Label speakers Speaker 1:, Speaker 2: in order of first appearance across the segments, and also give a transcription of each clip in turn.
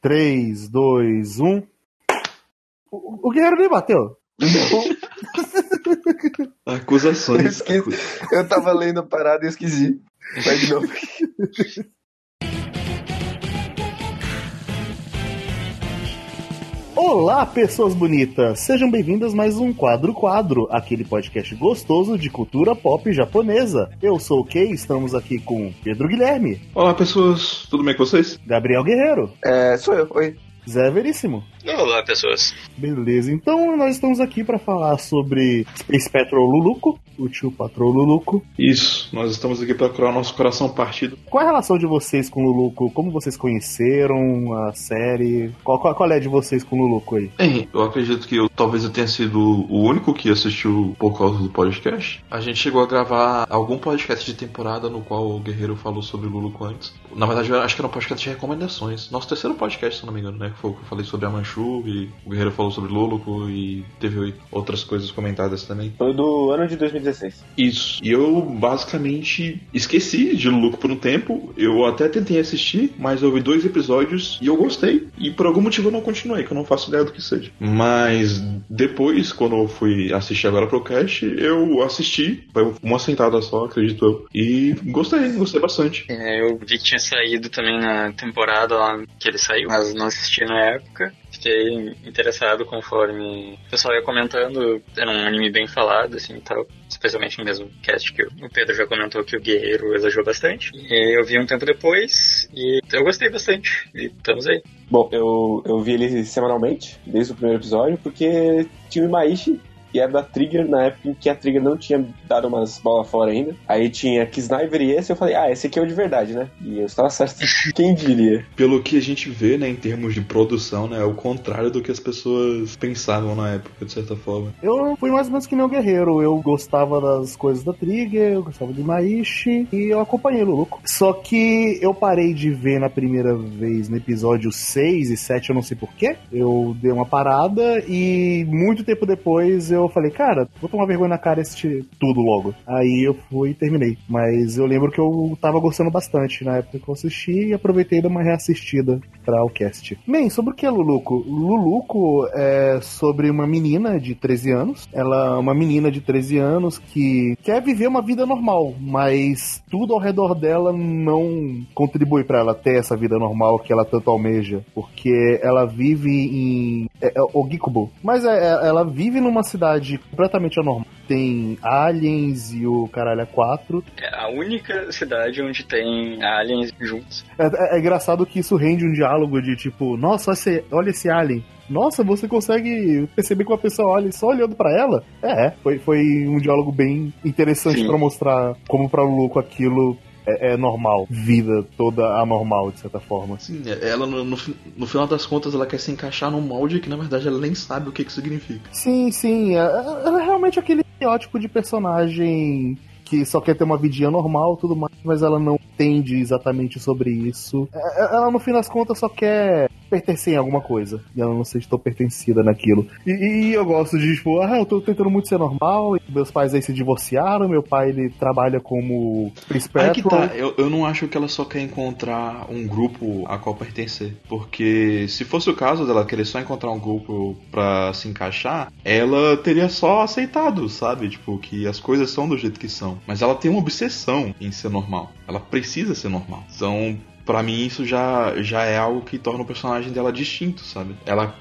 Speaker 1: 3, 2, 1. O, o Guerreiro nem bateu.
Speaker 2: Acusações.
Speaker 3: Eu, eu tava lendo a parada e esqueci. Vai de novo.
Speaker 1: Olá, pessoas bonitas! Sejam bem-vindas a mais um Quadro Quadro, aquele podcast gostoso de cultura pop japonesa. Eu sou o Kei, estamos aqui com Pedro Guilherme.
Speaker 2: Olá, pessoas, tudo bem com vocês?
Speaker 1: Gabriel Guerreiro.
Speaker 3: É, sou eu, oi.
Speaker 1: Zé Veríssimo.
Speaker 4: Olá, pessoas.
Speaker 1: Beleza, então nós estamos aqui para falar sobre Space Patrol Luluco, o tio Patrol Luluco.
Speaker 2: Isso, nós estamos aqui para curar o nosso coração partido.
Speaker 1: Qual é a relação de vocês com o Luluco? Como vocês conheceram a série? Qual, qual, qual é de vocês com o Luluco aí?
Speaker 2: Bem, eu acredito que eu, talvez eu tenha sido o único que assistiu por causa do podcast. A gente chegou a gravar algum podcast de temporada no qual o Guerreiro falou sobre o Luluco antes. Na verdade, eu acho que era um podcast de recomendações. Nosso terceiro podcast, se não me engano, né? Foi o que eu falei sobre a Manchu e o Guerreiro falou sobre Luluco e teve outras coisas comentadas também.
Speaker 3: Foi do ano de 2016.
Speaker 2: Isso. E eu basicamente esqueci de Luluco por um tempo. Eu até tentei assistir, mas eu vi dois episódios e eu gostei. E por algum motivo eu não continuei, que eu não faço ideia do que seja. Mas depois, quando eu fui assistir agora pro cast, eu assisti. Foi uma sentada só, acredito eu. E gostei, gostei bastante.
Speaker 4: É, eu vi que tinha saído também na temporada lá que ele saiu, mas não assisti na época. Fiquei interessado conforme o pessoal ia comentando. Era um anime bem falado, assim tal. Especialmente no mesmo cast que o Pedro já comentou que o Guerreiro elogiou bastante. E eu vi um tempo depois e eu gostei bastante. E estamos aí.
Speaker 3: Bom, eu, eu vi ele semanalmente, desde o primeiro episódio, porque tinha o Imaishi, que era da Trigger na época em que a Trigger não tinha dado umas bolas fora ainda. Aí tinha Kisniver e esse, eu falei, ah, esse aqui é o de verdade, né? E eu estava certo. Quem diria?
Speaker 2: Pelo que a gente vê, né, em termos de produção, né, é o contrário do que as pessoas pensavam na época, de certa forma.
Speaker 1: Eu fui mais ou menos que nem o Guerreiro. Eu gostava das coisas da Trigger, eu gostava de Maishi e eu acompanhei o Luluco. Só que eu parei de ver na primeira vez no episódio 6 e 7, eu não sei porquê. Eu dei uma parada e muito tempo depois eu falei, cara, vou tomar vergonha na cara e assistir tudo logo. Aí eu fui e terminei. Mas eu lembro que eu tava gostando bastante na época que eu assisti e aproveitei de uma reassistida para o cast. Bem, sobre o que é Luluco? Luluco é sobre uma menina de 13 anos. Ela é uma menina de 13 anos que quer viver uma vida normal, mas tudo ao redor dela não contribui para ela ter essa vida normal que ela tanto almeja, porque ela vive em é, é, Ogikubo. Mas é, é, ela vive numa cidade completamente anormal. Tem aliens e o caralho é quatro.
Speaker 4: É a única cidade onde tem aliens juntos.
Speaker 1: É, é- é engraçado que isso rende um diálogo de tipo, nossa, olha esse, alien. Nossa, você consegue perceber que uma pessoa olha só olhando pra ela? É, foi, foi um diálogo bem interessante pra mostrar como pra Luluco aquilo é, é normal. Vida toda anormal, de certa forma.
Speaker 2: Sim, ela no, no, no final das contas ela quer se encaixar num molde que na verdade ela nem sabe o que que significa.
Speaker 1: Sim, sim. é- Ela é realmente aquele estereótipo de personagem que só quer ter uma vidinha normal tudo mais, mas ela não entende exatamente sobre isso. É- Ela, no fim das contas, só quer pertencer em alguma coisa. E ela não se estou pertencida naquilo. E, e eu gosto de, tipo, ah, eu tô tentando muito ser normal. e Meus pais aí se divorciaram. Meu pai, ele trabalha como príncipe
Speaker 2: Aí que tá, eu, eu não acho que ela só quer encontrar um grupo a qual pertencer. Porque se fosse o caso dela querer só encontrar um grupo pra se encaixar, ela teria só aceitado, sabe? Tipo, que as coisas são do jeito que são. Mas ela tem uma obsessão em ser normal. Ela precisa ser normal. Então, pra mim, isso já, já é algo que torna o personagem dela distinto, sabe? Ela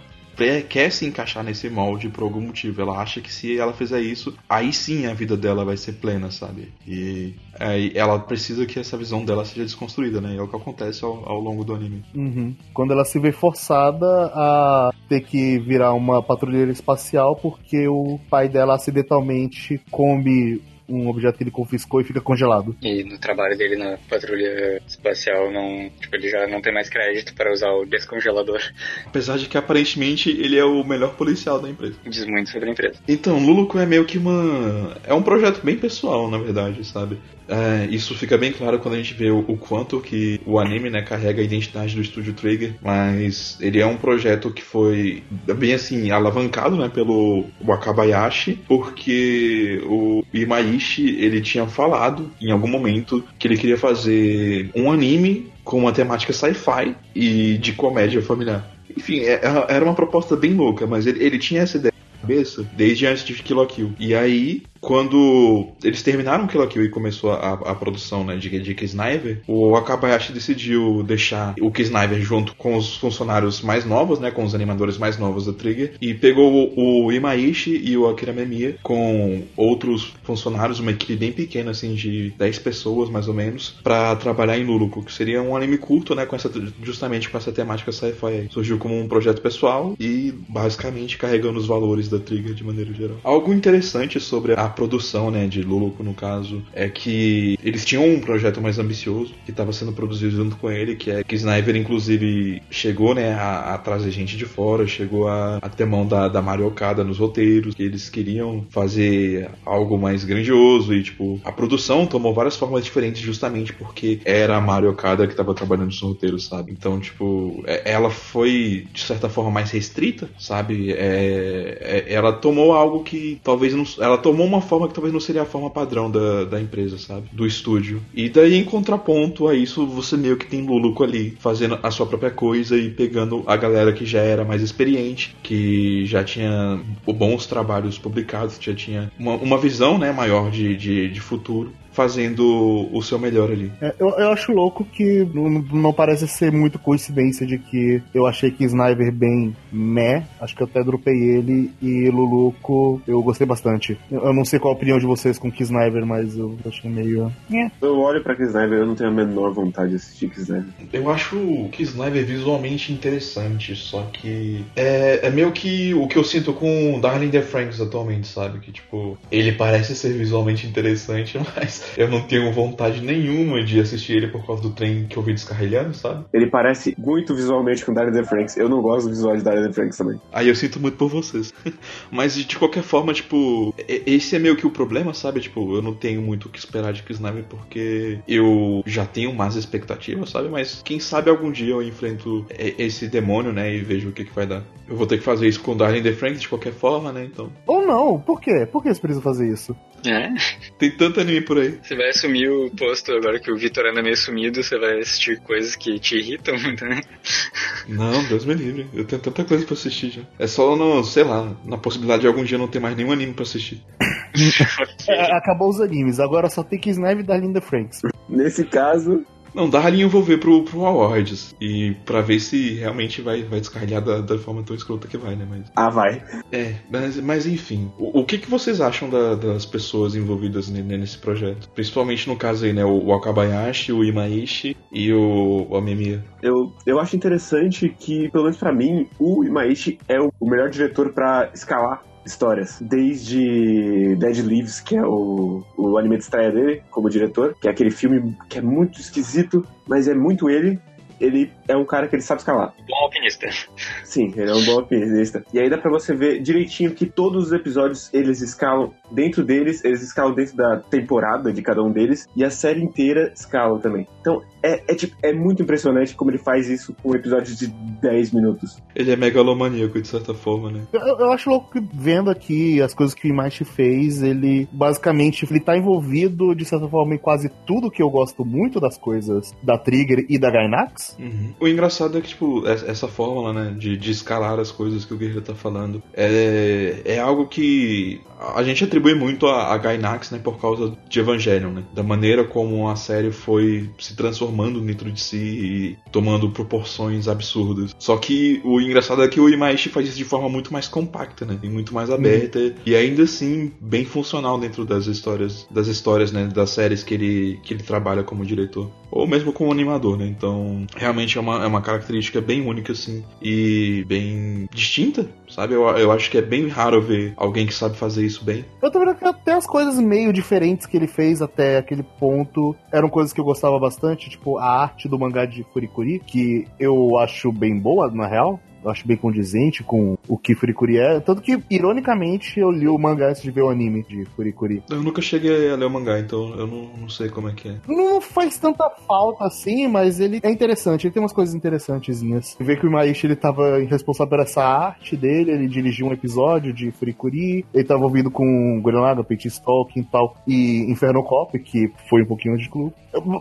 Speaker 2: quer se encaixar nesse molde por algum motivo. Ela acha que se ela fizer isso, aí sim a vida dela vai ser plena, sabe? E aí ela precisa que essa visão dela seja desconstruída, né? É o que acontece ao, ao longo do anime.
Speaker 1: Uhum. Quando ela se vê forçada a ter que virar uma patrulheira espacial porque o pai dela acidentalmente come um objeto que ele confiscou e fica congelado.
Speaker 4: E no trabalho dele na patrulha espacial, não, tipo, ele já não tem mais crédito para usar o descongelador.
Speaker 2: Apesar de que aparentemente ele é o melhor policial da empresa.
Speaker 4: Diz muito sobre a empresa.
Speaker 2: Então, Luluco é meio que uma. É um projeto bem pessoal, na verdade, sabe? É, isso fica bem claro quando a gente vê o, o quanto que o anime né, carrega a identidade do estúdio Trigger, mas ele é um projeto que foi bem assim alavancado né, pelo Wakabayashi, porque o Imaishi ele tinha falado em algum momento que ele queria fazer um anime com uma temática sci-fi e de comédia familiar. Enfim, é, é, era uma proposta bem louca, mas ele, ele tinha essa ideia cabeça desde antes de Kill la Kill. E aí, quando eles terminaram la Kill e começou a, a produção né, de, de Kisniver, o Akabayashi decidiu deixar o Kisniver junto com os funcionários mais novos, né, com os animadores mais novos da Trigger, e pegou o, o Imaishi e o Akira Memiya com outros funcionários, uma equipe bem pequena, assim, de 10 pessoas mais ou menos, para trabalhar em Luluko, que seria um anime curto, né, com essa, justamente com essa temática sci-fi. Surgiu como um projeto pessoal e basicamente carregando os valores da Trigger de maneira geral. Algo interessante sobre a produção, né, de Luluco no caso, é que eles tinham um projeto mais ambicioso que estava sendo produzido junto com ele, que é que Sniper inclusive chegou, né, a, a trazer gente de fora, chegou a, a ter mão da, da Mario Okada nos roteiros, que eles queriam fazer algo mais grandioso e tipo, a produção tomou várias formas diferentes justamente porque era a Mario Okada que estava trabalhando nos roteiros, sabe? Então, tipo, é, ela foi de certa forma mais restrita, sabe? É, é, ela tomou algo que talvez não, ela tomou uma forma que talvez não seria a forma padrão da, da empresa, sabe? Do estúdio. E daí, em contraponto a isso, você meio que tem Luluco ali, fazendo a sua própria coisa e pegando a galera que já era mais experiente, que já tinha bons trabalhos publicados, já tinha uma, uma visão né, maior de, de, de futuro fazendo o seu melhor ali.
Speaker 1: É, eu, eu acho louco que não, não, parece ser muito coincidência de que eu achei que Sniper bem meh, acho que eu até dropei ele, e Luluco eu gostei bastante. Eu, eu não sei qual a opinião de vocês com Kisniver, mas eu achei meio.
Speaker 3: É. Eu olho pra Kisniver eu não tenho a menor vontade de assistir Kisniver.
Speaker 2: Eu acho Kisniver visualmente interessante, só que é, é meio que o que eu sinto com Darling the Franks atualmente, sabe? Que tipo, ele parece ser visualmente interessante, mas eu não tenho vontade nenhuma de assistir ele por causa do trem que eu vi descarrilhando, sabe?
Speaker 3: Ele parece muito visualmente com The Franks. Eu não gosto do visual de The Franks também.
Speaker 2: Aí eu sinto muito por vocês. Mas de qualquer forma, tipo, esse é meio que o problema, sabe? Tipo, eu não tenho muito o que esperar de Kisnami porque eu já tenho mais expectativas, sabe? Mas quem sabe algum dia eu enfrento esse demônio, né? E vejo o que, que vai dar. Eu vou ter que fazer isso com Darling The Franks de qualquer forma, né? Então.
Speaker 1: Ou não, por quê? Por que eles precisam fazer isso?
Speaker 4: É.
Speaker 2: Tem tanto anime por aí.
Speaker 4: Você vai assumir o posto agora que o Vitor anda meio sumido, você vai assistir coisas que te irritam muito, né?
Speaker 2: Não, Deus me livre. Eu tenho tanta coisa pra assistir já. É só no, sei lá, na possibilidade de algum dia não ter mais nenhum anime pra assistir.
Speaker 1: é, acabou os animes, agora só tem que Snipe da Linda Franks.
Speaker 3: Nesse caso,
Speaker 2: não, Darling eu vou ver pro, pro Awards. E pra ver se realmente vai, vai descarrilhar da, da forma tão escrota que vai, né? Mas...
Speaker 3: Ah, vai.
Speaker 2: É, mas, mas enfim. O, o que, que vocês acham da, das pessoas envolvidas nesse projeto? Principalmente no caso aí, né? O, o Akabayashi, o Imaishi e o, o Amemiya.
Speaker 3: Eu, eu acho interessante que, pelo menos pra mim, o Imaishi é o, o melhor diretor para escalar histórias. Desde Dead Leaves, que é o, o anime de estreia dele como diretor, que é aquele filme que é muito esquisito, mas é muito ele. Ele é um cara que ele sabe escalar.
Speaker 4: Bom alpinista.
Speaker 3: Sim, ele é um bom alpinista. E aí dá pra você ver direitinho que todos os episódios eles escalam dentro deles, eles escalam dentro da temporada de cada um deles, e a série inteira escala também. Então é, é, tipo, é muito impressionante como ele faz isso com episódios de 10 minutos.
Speaker 2: Ele é megalomaníaco, de certa forma, né?
Speaker 1: Eu, eu acho louco que vendo aqui as coisas que o Imaishi fez, ele basicamente ele tá envolvido, de certa forma, em quase tudo que eu gosto muito das coisas da Trigger e da Gainax.
Speaker 2: Uhum. O engraçado é que, tipo, essa fórmula, né, de, de escalar as coisas que o Guerreiro tá falando, é, é algo que a gente atribui muito a, a Gainax, né, por causa de Evangelion, né? Da maneira como a série foi se transformando dentro de si e tomando proporções absurdas. Só que o engraçado é que o Imaishi faz isso de forma muito mais compacta, né? E muito mais aberta uhum. e ainda assim bem funcional dentro das histórias, das histórias, né, das séries que ele que ele trabalha como diretor ou mesmo como animador, né? Então, realmente é uma, é uma característica bem única, assim, e bem distinta, sabe? Eu, eu acho que é bem raro ver alguém que sabe fazer isso bem.
Speaker 1: Eu tô vendo que até as coisas meio diferentes que ele fez até aquele ponto eram coisas que eu gostava bastante, tipo a arte do mangá de Furikuri, que eu acho bem boa, na real. Eu acho bem condizente com o que Furikuri é. Tanto que, ironicamente, eu li o mangá antes de ver o anime de Furikuri.
Speaker 2: Eu nunca cheguei a ler o mangá, então eu não, não sei como é que é.
Speaker 1: Não faz tanta falta assim, mas ele é interessante. Ele tem umas coisas interessantezinhas. Vê que o Imaishi ele tava responsável por essa arte dele, ele dirigiu um episódio de Furikuri, ele tava ouvindo com Gurren Lagann, Peixe Stalking e tal, e Inferno Cop, que foi um pouquinho de clube.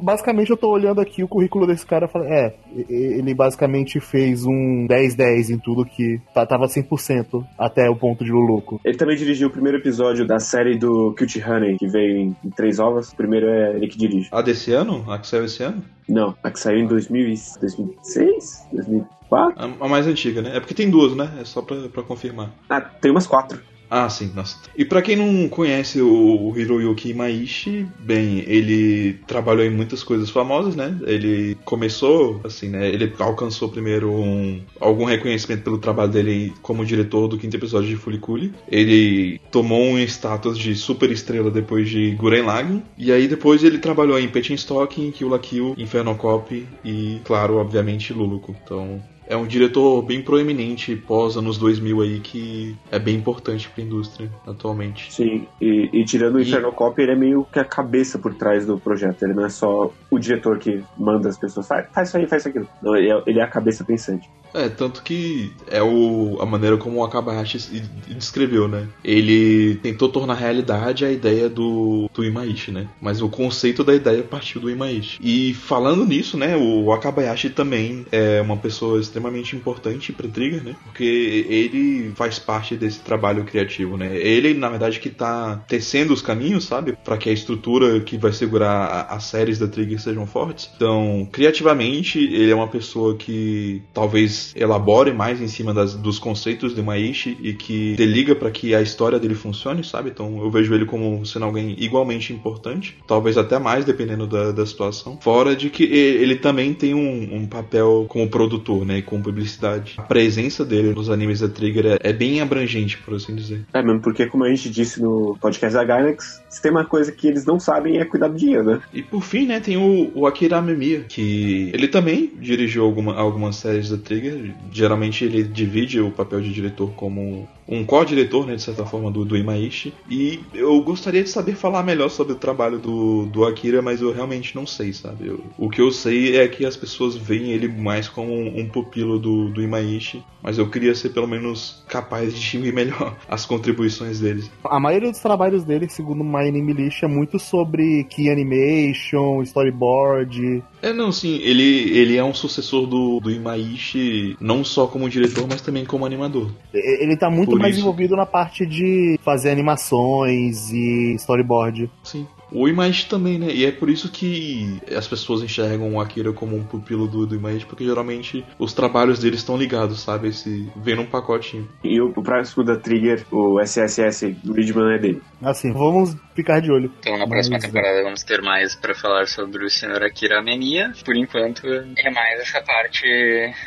Speaker 1: Basicamente, eu tô olhando aqui o currículo desse cara e falei, é, ele basicamente fez um 10-10 em tudo que tava 100% até o ponto de Luluco.
Speaker 3: Ele também dirigiu o primeiro episódio da série do Cutie Honey, que veio em, em três ovas. O primeiro é ele que dirige.
Speaker 2: Ah, desse ano? A que saiu esse ano?
Speaker 3: Não, a que saiu em 2000, 2006? 2004?
Speaker 2: A, a mais antiga, né? É porque tem duas, né? É só pra, pra confirmar.
Speaker 3: Ah, tem umas quatro.
Speaker 2: Ah, sim, nossa. E para quem não conhece o Hiroyuki Imaishi, bem, ele trabalhou em muitas coisas famosas, né? Ele começou, assim, né? Ele alcançou primeiro um, algum reconhecimento pelo trabalho dele como diretor do quinto episódio de Fuliculi. Ele tomou um status de super estrela depois de Guren Lagann. E aí depois ele trabalhou em Petin Stocking, Kill la Kill, Inferno Cop e, claro, obviamente, Luluco. Então, é um diretor bem proeminente pós anos 2000 aí que é bem importante para a indústria atualmente.
Speaker 3: Sim, e, e tirando o Inferno Cop, ele é meio que a cabeça por trás do projeto. Ele não é só o diretor que manda as pessoas, faz, faz isso aí, faz isso aquilo. Não, ele é, ele é a cabeça pensante.
Speaker 2: É, tanto que é o, a maneira como o Akabayashi descreveu, né? Ele tentou tornar realidade a ideia do, do Imaishi, né? Mas o conceito da ideia partiu do Imaishi. E falando nisso, né? O Akabayashi também é uma pessoa extremamente importante para Trigger, né? Porque ele faz parte desse trabalho criativo, né? Ele, na verdade, que tá tecendo os caminhos, sabe? para que a estrutura que vai segurar as séries da Trigger sejam fortes. Então, criativamente, ele é uma pessoa que talvez elabore mais em cima das, dos conceitos de Maishi e que deliga para que a história dele funcione, sabe? Então eu vejo ele como sendo alguém igualmente importante, talvez até mais dependendo da, da situação. Fora de que ele também tem um, um papel como produtor, né? E com publicidade. A presença dele nos animes da Trigger é, é, bem abrangente, por assim dizer.
Speaker 3: É mesmo, porque como a gente disse no podcast da Gainax, se tem uma coisa que eles não sabem é cuidar do dinheiro, né?
Speaker 2: E por fim, né, tem o, o Akira Amemiya, que ele também dirigiu alguma, algumas séries da Trigger geralmente ele divide o papel de diretor como um co-diretor, né, de certa forma, do, do Imaishi. E eu gostaria de saber falar melhor sobre o trabalho do, do Akira, mas eu realmente não sei, sabe? Eu, o que eu sei é que as pessoas veem ele mais como um, um pupilo do, do Imaishi, mas eu queria ser pelo menos capaz de distinguir melhor as contribuições deles.
Speaker 1: A maioria dos trabalhos dele, segundo My Anime List, é muito sobre key animation, storyboard.
Speaker 2: É, não, sim, ele, ele é um sucessor do, do Imaishi, não só como diretor, mas também como animador.
Speaker 1: Ele tá muito Por mais isso. envolvido na parte de fazer animações e storyboard.
Speaker 2: Sim. O Image também, né? E é por isso que as pessoas enxergam o Akira como um pupilo do, do Image, porque geralmente os trabalhos dele estão ligados, sabe? Esse, vem num pacotinho.
Speaker 3: E o, o próximo da Trigger, o SSS Ridgeman é dele.
Speaker 1: Assim, vamos ficar de olho.
Speaker 4: Então na próxima Mas, temporada vamos ter mais para falar sobre o Senhor Akira Menia. Por enquanto é mais essa parte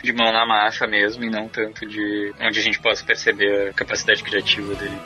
Speaker 4: de mão na massa mesmo e não tanto de onde a gente possa perceber a capacidade criativa dele.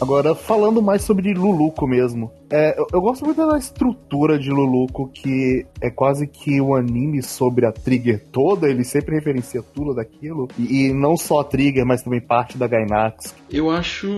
Speaker 1: Agora, falando mais sobre Luluco mesmo. É, eu, eu, gosto muito da estrutura de Luluco, que é quase que um anime sobre a Trigger toda, ele sempre referencia tudo daquilo. E, e, não só a Trigger, mas também parte da Gainax.
Speaker 2: Eu acho.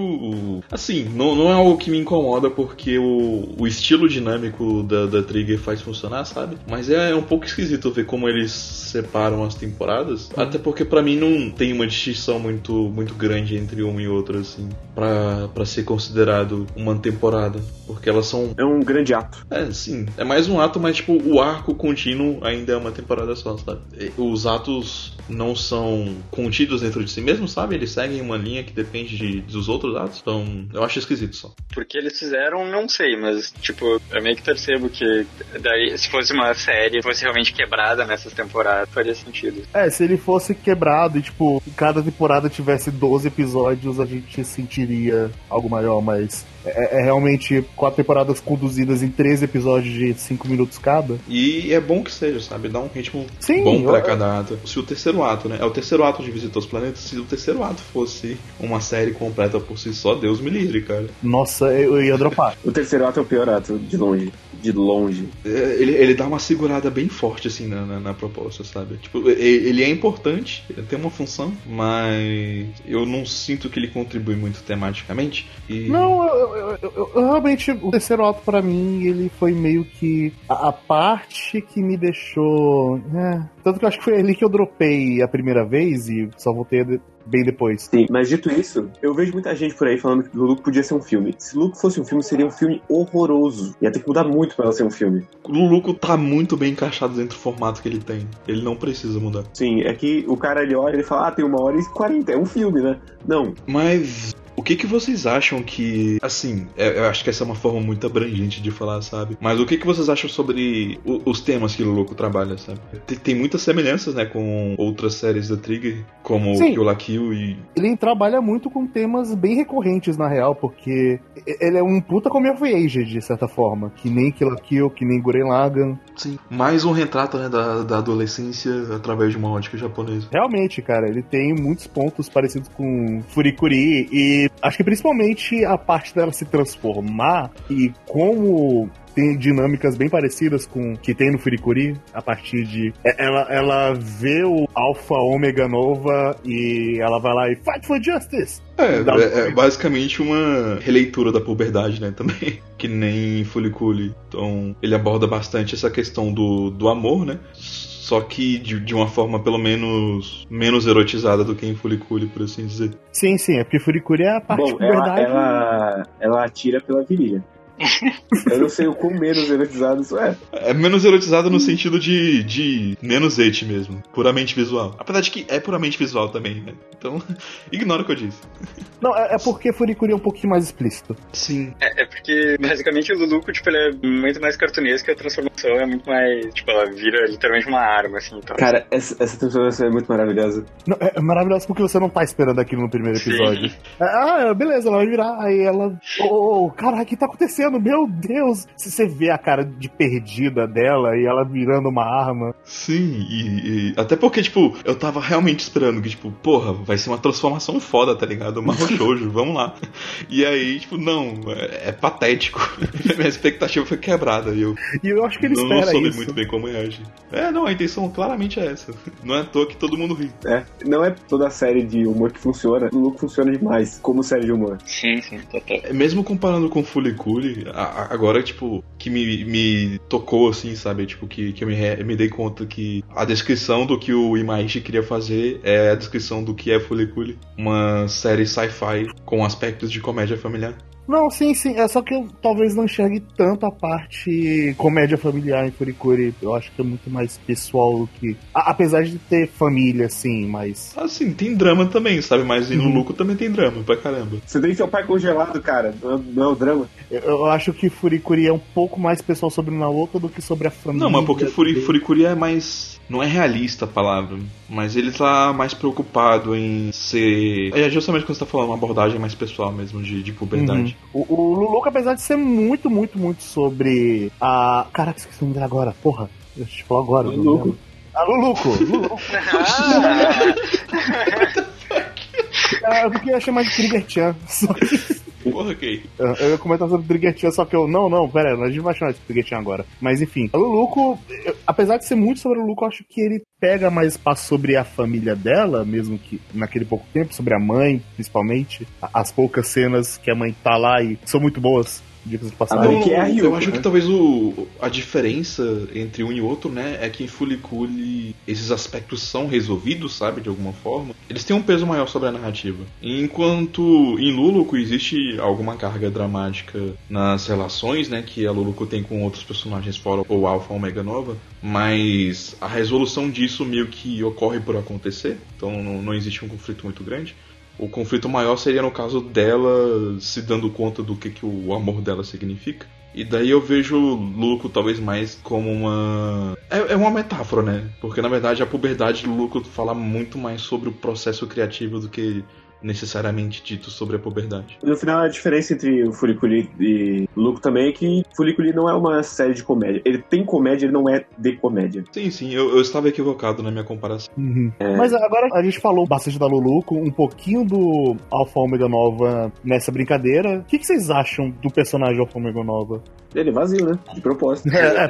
Speaker 2: Assim, não, não é algo que me incomoda, porque o, o estilo dinâmico da, da Trigger faz funcionar, sabe? Mas é, é um pouco esquisito ver como eles separam as temporadas. Até porque para mim não tem uma distinção muito, muito grande entre uma e outra, assim, para ser considerado uma temporada. Porque elas são.
Speaker 3: É um grande ato.
Speaker 2: É, sim. É mais um ato, mas tipo, o arco contínuo ainda é uma temporada só, sabe? Os atos não são contidos dentro de si mesmo, sabe? Eles seguem uma linha que depende de, dos outros atos. Então, eu acho esquisito só.
Speaker 4: Porque eles fizeram, não sei, mas, tipo, eu meio que percebo que daí, se fosse uma série, fosse realmente quebrada nessas temporadas, faria sentido.
Speaker 1: É, se ele fosse quebrado e, tipo, cada temporada tivesse 12 episódios, a gente sentiria algo maior, mas é, é realmente quatro temporadas conduzidas em três episódios de cinco minutos cada.
Speaker 2: E é bom que seja, sabe? Dá um ritmo
Speaker 1: Sim,
Speaker 2: bom pra
Speaker 1: eu-
Speaker 2: cada ato. Se o terceiro ato, né? É o terceiro ato de Visitar os Planetas. Se o terceiro ato fosse uma série completa por si só, Deus me livre, cara.
Speaker 1: Nossa, eu ia dropar.
Speaker 3: O terceiro ato é o pior ato, de longe. De longe.
Speaker 2: É, Ele, ele dá uma segurada bem forte, assim, na, na, na proposta, sabe? Tipo, ele é importante, ele tem uma função, mas eu não sinto que ele contribui muito tematicamente. E...
Speaker 1: Não, eu, eu- eu- eu- eu realmente, o terceiro ato pra mim, ele foi meio que a, a parte que me deixou. é, tanto que eu acho que foi ali que eu dropei a primeira vez e só voltei bem depois.
Speaker 3: Sim, mas dito isso, eu vejo muita gente por aí falando que o Luke podia ser um filme. Se Luke fosse um filme, seria um filme horroroso. Ia ter que mudar muito pra ela ser um filme.
Speaker 2: O Luluco tá muito bem encaixado dentro do formato que ele tem. Ele não precisa mudar.
Speaker 3: Sim, é que o cara ele olha e ele fala, ah, tem uma hora e quarenta, é um filme, né? Não,
Speaker 2: Mas o que, que vocês acham que. Assim, é- eu acho que essa é uma forma muito abrangente de falar, sabe? Mas o que, que vocês acham sobre o- os temas que o Luluco trabalha, sabe? Tem, tem muitas semelhanças, né, com outras séries da Trigger, como
Speaker 1: Sim.
Speaker 2: Kill la Kill e.
Speaker 1: Ele trabalha muito com temas bem recorrentes, na real, porque ele é um puta come of age, de certa forma. Que nem Kill la Kill, que nem Gurren Lagann.
Speaker 2: Sim. Mais um retrato, né, da, da adolescência através de uma ótica japonesa.
Speaker 1: Realmente, cara, ele tem muitos pontos parecidos com Furikuri e acho que principalmente a parte dela se transformar e como tem dinâmicas bem parecidas com o que tem no Furikuri, a partir de é- ela, ela vê o Alpha Ômega Nova e ela vai lá e fight for justice.
Speaker 2: É, é, é basicamente uma releitura da puberdade, né, também. Que nem Fuliculi. Então, ele aborda bastante essa questão do, do amor, né? Só que de, de uma forma pelo menos menos erotizada do que em Fuliculi, por assim dizer.
Speaker 1: Sim, sim, é porque Furikuri é a parte
Speaker 3: bom,
Speaker 1: de
Speaker 3: ela,
Speaker 1: verdade.
Speaker 3: ela, ela atira pela virilha. eu não sei o quão menos erotizado isso é.
Speaker 2: É menos erotizada no sentido de, de menos et mesmo. Puramente visual. Apesar de que é puramente visual também, né? Então, ignora o que eu disse.
Speaker 1: Não, é, é porque Furikuri é um pouquinho mais explícito.
Speaker 2: Sim.
Speaker 4: É, é porque, basicamente, o Luluco, tipo, ele é muito mais cartunesco e a transformação é muito mais, tipo, ela vira literalmente uma arma, assim, então.
Speaker 3: Cara, essa, essa transformação é muito maravilhosa.
Speaker 1: Não, é é maravilhoso porque você não tá esperando aquilo no primeiro
Speaker 4: Sim.
Speaker 1: episódio. Ah, beleza, ela vai virar. Aí ela. Ô, oh, cara, o que tá acontecendo? Meu Deus! Se você vê a cara de perdida dela e ela virando uma arma.
Speaker 2: Sim, e, e- até porque, tipo, eu tava realmente esperando que, tipo, porra, vai ser uma transformação foda, tá ligado? Marro shoujo, vamos lá. E aí, tipo, não, é, é patético. Minha expectativa foi quebrada e eu
Speaker 1: E eu acho que ele
Speaker 2: não, não
Speaker 1: espera
Speaker 2: soube
Speaker 1: isso.
Speaker 2: muito bem como reagir. É, não, a intenção claramente é essa. Não é à toa que todo mundo ri.
Speaker 3: É, não é toda série de humor que funciona. O Luke funciona demais como série de humor.
Speaker 4: Sim, sim, total.
Speaker 2: É, Mesmo comparando com Fuliculi, agora, tipo, que me, me tocou, assim, sabe? Tipo, que, que eu me, re- me dei conta que a descrição do que o Imaishi queria fazer é a descrição do que é Fuliculi. Uma série sci-fi com aspectos de comédia familiar.
Speaker 1: Não, sim, sim. É só que eu talvez não enxergue tanto a parte comédia familiar em Furikuri. Eu acho que é muito mais pessoal do que. A- apesar de ter família, sim, mas.
Speaker 2: Assim, tem drama também, sabe? Mas no
Speaker 1: Uhum.
Speaker 2: Luco também tem drama, pra caramba.
Speaker 3: Você tem seu pai congelado, cara. Não é, o drama.
Speaker 1: Eu, eu acho que Furikuri é um pouco mais pessoal sobre o Naoka do que sobre a família.
Speaker 2: Não, mas porque Furi. Furikuri é mais. Não é realista a palavra, mas ele tá mais preocupado em ser. É justamente quando você tá falando uma abordagem mais pessoal mesmo, de, de puberdade.
Speaker 1: Uhum. O, o Luluco, apesar de ser muito, muito, muito sobre a. Caraca, esqueci o nome dele agora. Porra, deixa eu te falar agora.
Speaker 3: Luluco.
Speaker 1: Luluco. Ah, Luluco. Luluco. ah, eu queria chamar de Trigger Chan. Só que.
Speaker 2: Porra, ok.
Speaker 1: Eu ia comentar sobre Chan, só que eu. Não, não, pera a gente vai chamar de Chan agora. Mas enfim, o Luluco, apesar de ser muito sobre o Luluco, eu acho que ele pega mais espaço sobre a família dela, mesmo que naquele pouco tempo, sobre a mãe, principalmente. As poucas cenas que a mãe tá lá e são muito boas. Dicas de passagem.
Speaker 3: que é Ryuko,
Speaker 2: eu acho que
Speaker 3: né?
Speaker 2: talvez o, a diferença entre um e outro, né, é que em Fuliculi esses aspectos são resolvidos, sabe, de alguma forma. Eles têm um peso maior sobre a narrativa. Enquanto em Luluco existe alguma carga dramática nas relações, né, que a Luluco tem com outros personagens fora ou Alpha ou Omega Nova, mas a resolução disso meio que ocorre por acontecer, então não, não existe um conflito muito grande. O conflito maior seria no caso dela se dando conta do que, que o amor dela significa. E daí eu vejo Luco talvez mais como uma. É, é uma metáfora, né? Porque na verdade a puberdade do Luco fala muito mais sobre o processo criativo do que necessariamente dito sobre a puberdade.
Speaker 3: No final, a diferença entre o Furikuli e o Luco também é que Furikuli não é uma série de comédia. Ele tem comédia, ele não é de comédia.
Speaker 2: Sim, sim, eu, eu estava equivocado na minha comparação.
Speaker 1: Uhum. Mas agora a gente falou bastante da Luluco, um pouquinho do Alpha Omega Nova nessa brincadeira. O que, que vocês acham do personagem Alpha Omega Nova?
Speaker 3: Ele é vazio, né? De propósito.
Speaker 1: É,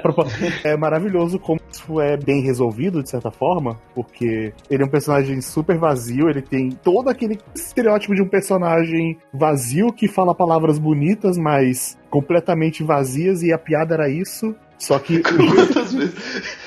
Speaker 1: é, é maravilhoso como isso é bem resolvido, de certa forma, porque ele é um personagem super vazio, ele tem todo aquele estereótipo de um personagem vazio que fala palavras bonitas, mas completamente vazias, e a piada era isso. Só que
Speaker 2: Quantas vezes,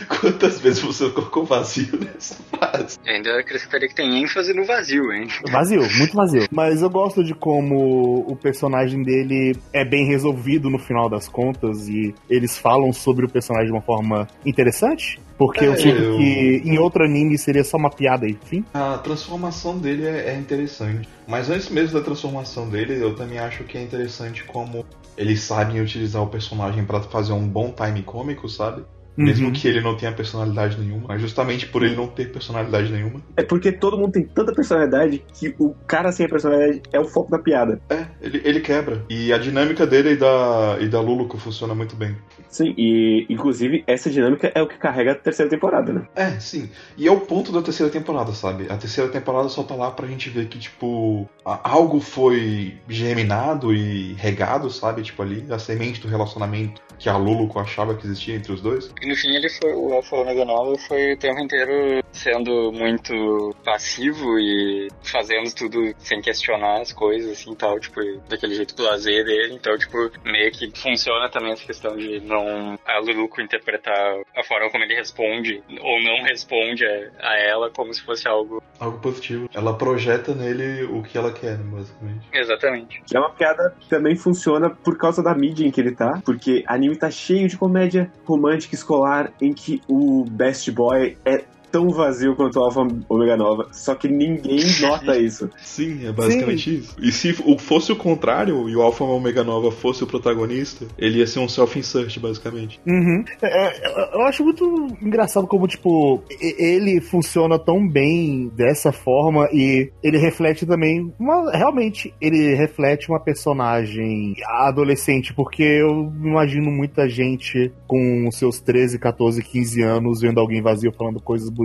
Speaker 2: quantas vezes você colocou vazio nessa frase?
Speaker 4: Eu ainda acrescentaria que tem ênfase no vazio, hein?
Speaker 1: Vazio, muito vazio. Mas eu gosto de como o personagem dele é bem resolvido no final das contas e eles falam sobre o personagem de uma forma interessante. Porque eu
Speaker 2: É,
Speaker 1: sinto
Speaker 2: eu-
Speaker 1: que em outro anime seria só uma piada, enfim.
Speaker 2: A transformação dele é, é interessante. Mas antes mesmo da transformação dele, eu também acho que é interessante como eles sabem utilizar o personagem pra fazer um bom time cômico, sabe? Mesmo
Speaker 1: Uhum.
Speaker 2: que ele não tenha personalidade nenhuma. Mas justamente por ele não ter personalidade nenhuma.
Speaker 3: É porque todo mundo tem tanta personalidade que o cara sem a personalidade é o foco da piada.
Speaker 2: É, ele, ele quebra. E a dinâmica dele e da, e da Luluco funciona muito bem.
Speaker 3: Sim, e inclusive essa dinâmica é o que carrega a terceira temporada, né?
Speaker 2: É, sim. E é o ponto da terceira temporada, sabe? A terceira temporada só tá lá pra gente ver que, tipo, algo foi germinado e regado, sabe? Tipo ali, a semente do relacionamento que a Luluco achava que existia entre os dois.
Speaker 4: E no fim ele foi, o Alpha Omega Nova foi o tempo inteiro sendo muito passivo e fazendo tudo sem questionar as coisas, assim, tal, tipo, daquele jeito lazer dele. Então, tipo, meio que funciona também essa questão de não a Luluco interpretar a forma como ele responde ou não responde a, ela como se fosse algo.
Speaker 2: Algo positivo. Ela projeta nele o que ela quer, basicamente.
Speaker 4: Exatamente.
Speaker 3: É uma piada que também funciona por causa da mídia em que ele tá, porque anime tá cheio de comédia romântica escolar em que o Best Boy é tão vazio quanto o Alpha Omega Nova, só que ninguém nota isso.
Speaker 2: Sim, é basicamente isso. E se o- fosse o contrário e o Alpha Omega Nova fosse o protagonista, ele ia ser um self-insert, basicamente.
Speaker 1: Uhum. É, é, eu acho muito engraçado como, tipo, ele funciona tão bem dessa forma e ele reflete também. Uma, realmente, ele reflete uma personagem adolescente, porque eu imagino muita gente com seus 13, 14, 15 anos vendo alguém vazio falando coisas bonitas.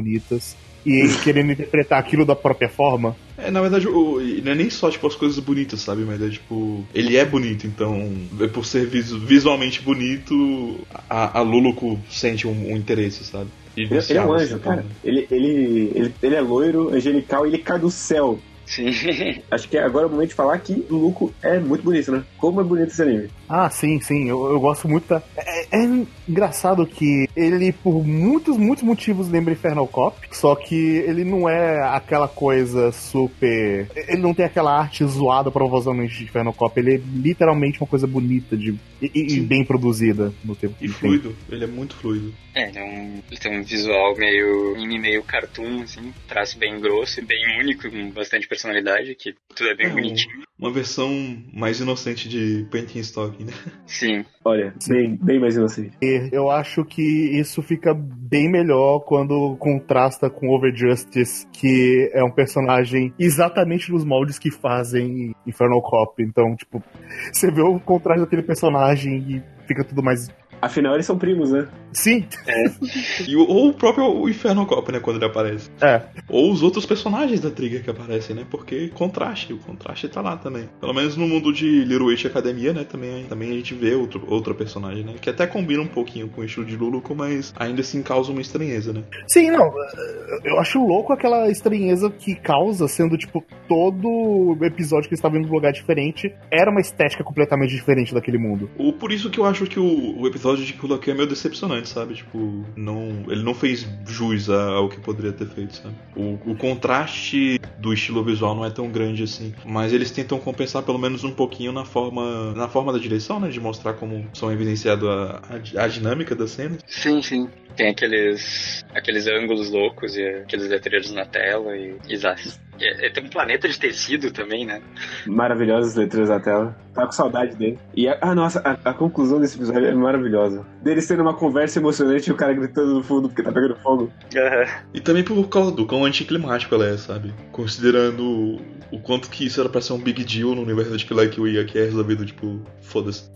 Speaker 1: E querendo interpretar aquilo da própria forma.
Speaker 2: É, na verdade, o, não é nem só, tipo, as coisas bonitas, sabe? Mas é, tipo, ele é bonito, então, é por ser visu- visualmente bonito, a, a Luluco sente um, um interesse, sabe? E
Speaker 3: Ele, ele é um anjo,
Speaker 2: certa
Speaker 3: cara. Ele, ele, ele, ele é loiro, angelical e ele cai do céu.
Speaker 4: Sim.
Speaker 3: Acho que agora é o momento de falar que o Luco é muito bonito, né? Como é bonito esse anime.
Speaker 1: Ah, sim, sim, eu, eu gosto muito da. É, é engraçado que ele, por muitos, muitos motivos, lembra Infernal Cop, só que ele não é aquela coisa super. Ele não tem aquela arte zoada provavelmente de Infernal Cop, ele é literalmente uma coisa bonita de, e, e bem produzida no tempo que
Speaker 2: E
Speaker 1: tem.
Speaker 2: fluido, ele é muito fluido.
Speaker 4: É, ele, é um, ele tem um visual meio anime, meio cartoon, assim, traço bem grosso e bem único, com bastante personalidade, que tudo é bem
Speaker 2: É,
Speaker 4: bonitinho.
Speaker 2: Uma versão mais inocente de Painting Stock, né?
Speaker 4: Sim.
Speaker 3: Olha, bem, bem mais inocente.
Speaker 1: E eu acho que isso fica bem melhor quando contrasta com Overjustice, que é um personagem exatamente nos moldes que fazem Infernal Cop. Então, tipo, você vê o contraste daquele personagem e fica tudo mais.
Speaker 3: Afinal, eles são primos, né?
Speaker 1: Sim,
Speaker 2: E o, ou o próprio Inferno Cop, né, quando ele aparece.
Speaker 1: é.
Speaker 2: Ou os outros personagens da Trigger que aparecem, né? Porque contraste, o contraste tá lá também. Pelo menos no mundo de Little Witch Academia, né? Também, também a gente vê outro, outra personagem, né? Que até combina um pouquinho com o estilo de Luluco, mas ainda assim causa uma estranheza, né?
Speaker 1: Sim, não. Eu acho louco aquela estranheza que causa, sendo, tipo, todo episódio que eles estavam indo num lugar diferente era uma estética completamente diferente daquele mundo.
Speaker 2: O, por isso que eu acho que o, o episódio de Kula é meio decepcionante, sabe? Tipo, não, ele não fez jus ao que poderia ter feito, sabe? O, o contraste do estilo visual não é tão grande assim, mas eles tentam compensar pelo menos um pouquinho na forma, na forma da direção, né? De mostrar como são evidenciado a, a, a dinâmica das cenas.
Speaker 4: Sim, sim. Tem aqueles aqueles ângulos loucos e aqueles letreiros na tela e, e zás. É, é, tem um planeta de tecido também, né?
Speaker 3: Maravilhosas letras da tela. Tá com saudade dele. E, a, ah, nossa, a, a, conclusão desse episódio é maravilhosa. Deles tendo uma conversa emocionante e o cara gritando no fundo porque tá pegando fogo.
Speaker 2: Uhum. E também por causa do quão anticlimático ela é, sabe? Considerando o quanto que isso era pra ser um big deal no universo de Killer Kill e aqui é resolvido, tipo, foda-se.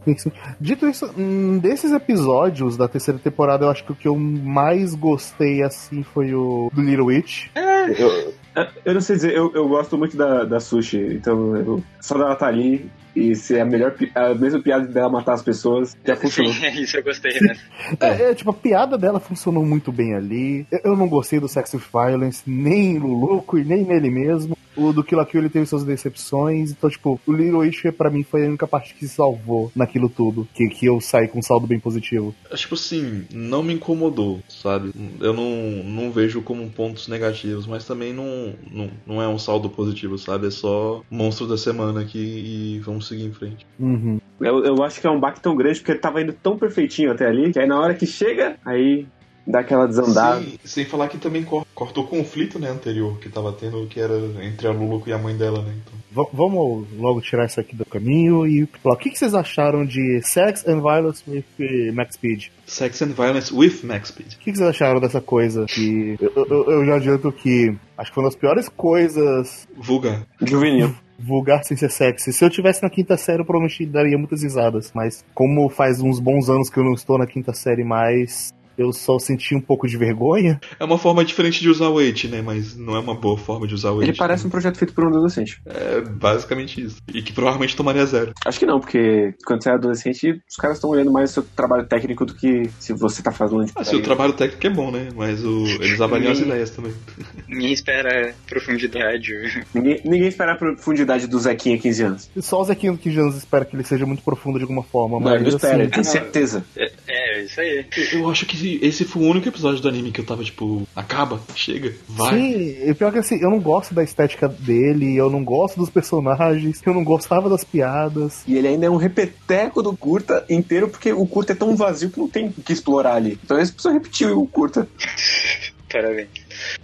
Speaker 1: Dito isso, hum, desses episódios da terceira temporada, eu acho que o que eu mais gostei, assim, foi o do Little Witch.
Speaker 3: É, eu, eu não sei dizer, eu, eu gosto muito da, da Sushi, então eu, só dela tá ali e se é a melhor a mesma piada dela matar as pessoas, já funcionou.
Speaker 4: Sim, isso eu gostei, né?
Speaker 1: é, é, tipo, a piada dela funcionou muito bem ali. Eu, eu não gostei do Sex with Violence, nem no Luco e nem nele mesmo. O do Kill la Kill ele teve suas decepções. Então, tipo, o Little Witch pra mim foi a única parte que se salvou naquilo tudo. Que, que eu saí com um saldo bem positivo.
Speaker 2: Tipo assim, não me incomodou, sabe? Eu não, não vejo como pontos negativos, mas também não, não, não é um saldo positivo, sabe? É só monstro da semana aqui e vamos seguir em frente.
Speaker 1: Uhum.
Speaker 3: Eu, eu acho que é um baque tão grande porque ele tava indo tão perfeitinho até ali, que aí na hora que chega, aí dá aquela desandada.
Speaker 2: Sim, sem falar que também cortou o conflito né, anterior que tava tendo, que era entre a Lulu e a mãe dela, né? Então.
Speaker 1: V vamos logo tirar isso aqui do caminho e o que, que vocês acharam de Sex and Violence with Max Speed?
Speaker 2: Sex and Violence with Max Speed.
Speaker 1: O que, que vocês acharam dessa coisa que eu, eu, eu já adianto que acho que foi uma das piores coisas
Speaker 2: vulgar
Speaker 3: juvenil
Speaker 1: vulgar sem ser sexy. Se eu tivesse na quinta série, eu provavelmente daria muitas risadas. Mas como faz uns bons anos que eu não estou na quinta série mais, eu só senti um pouco de vergonha.
Speaker 2: É uma forma diferente de usar o Wait, né? Mas não é uma boa forma de usar o Wait.
Speaker 3: Ele parece
Speaker 2: né?
Speaker 3: um projeto feito por um adolescente.
Speaker 2: É basicamente isso. E que provavelmente tomaria zero.
Speaker 3: Acho que não, porque quando você é adolescente, os caras estão olhando mais o seu trabalho técnico do que se você tá fazendo de
Speaker 2: Ah, seu trabalho técnico é bom, né? Mas o... eles avaliam as ideias também.
Speaker 4: Ninguém espera profundidade.
Speaker 3: Ninguém, ninguém espera a profundidade do Zequinha 15 anos.
Speaker 1: Só o Zequinha 15 anos espera que ele seja muito profundo de alguma forma.
Speaker 3: Não,
Speaker 1: mas,
Speaker 3: ele espera,
Speaker 1: assim,
Speaker 3: tem certeza.
Speaker 4: É, é, isso aí.
Speaker 2: Eu acho que esse foi o único episódio do anime que eu tava tipo, acaba, chega, vai.
Speaker 1: Sim, e pior que assim, eu não gosto da estética dele, eu não gosto dos personagens, eu não gostava das piadas.
Speaker 3: E ele ainda é um repeteco do curta inteiro, porque o curta é tão vazio que não tem o que explorar ali. Então eles precisam repetir o curta.
Speaker 4: Parabéns.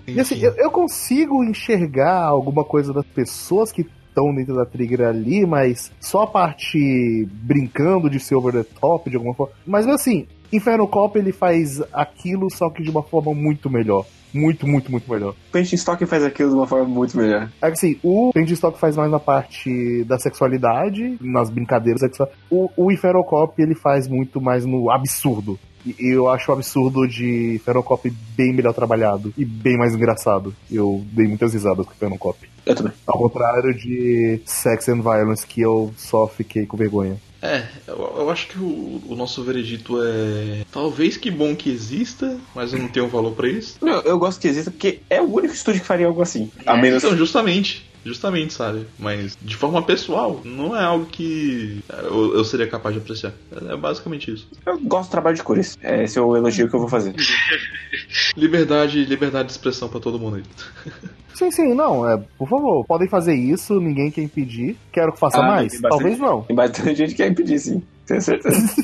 Speaker 1: E assim, eu, eu consigo enxergar alguma coisa das pessoas que estão dentro da Trigger ali, mas só a parte brincando de ser over the top de alguma forma. Mas assim, Inferno Cop ele faz aquilo só que de uma forma muito melhor. Muito, muito, muito melhor.
Speaker 3: Paint Stock faz aquilo de uma forma muito melhor.
Speaker 1: É que assim, o Paint Stock faz mais na parte da sexualidade, nas brincadeiras sexuais. O, o Inferno Cop ele faz muito mais no absurdo. E eu acho o absurdo de Ferocop bem melhor trabalhado e bem mais engraçado. Eu dei muitas risadas com Ferocop.
Speaker 3: Eu também.
Speaker 1: Ao contrário de Sex and Violence, que eu só fiquei com vergonha.
Speaker 2: É, eu, eu acho que o, o, nosso veredito é. Talvez que bom que exista, mas eu não tenho valor para isso.
Speaker 3: Não, eu gosto que exista porque é o único estúdio que faria algo assim. A menos...
Speaker 2: Então, justamente. Justamente, sabe? Mas de forma pessoal, não é algo que eu, eu seria capaz de apreciar. É, é basicamente isso.
Speaker 3: Eu gosto do trabalho de cores. É, esse é o elogio que eu vou fazer.
Speaker 2: liberdade, liberdade de expressão para todo mundo aí.
Speaker 1: Sim, sim, não, é, por favor, podem fazer isso, ninguém quer impedir. Quero que faça ah, mais? Bastante, Talvez não.
Speaker 3: Tem bastante gente que quer impedir, sim. Tenho certeza.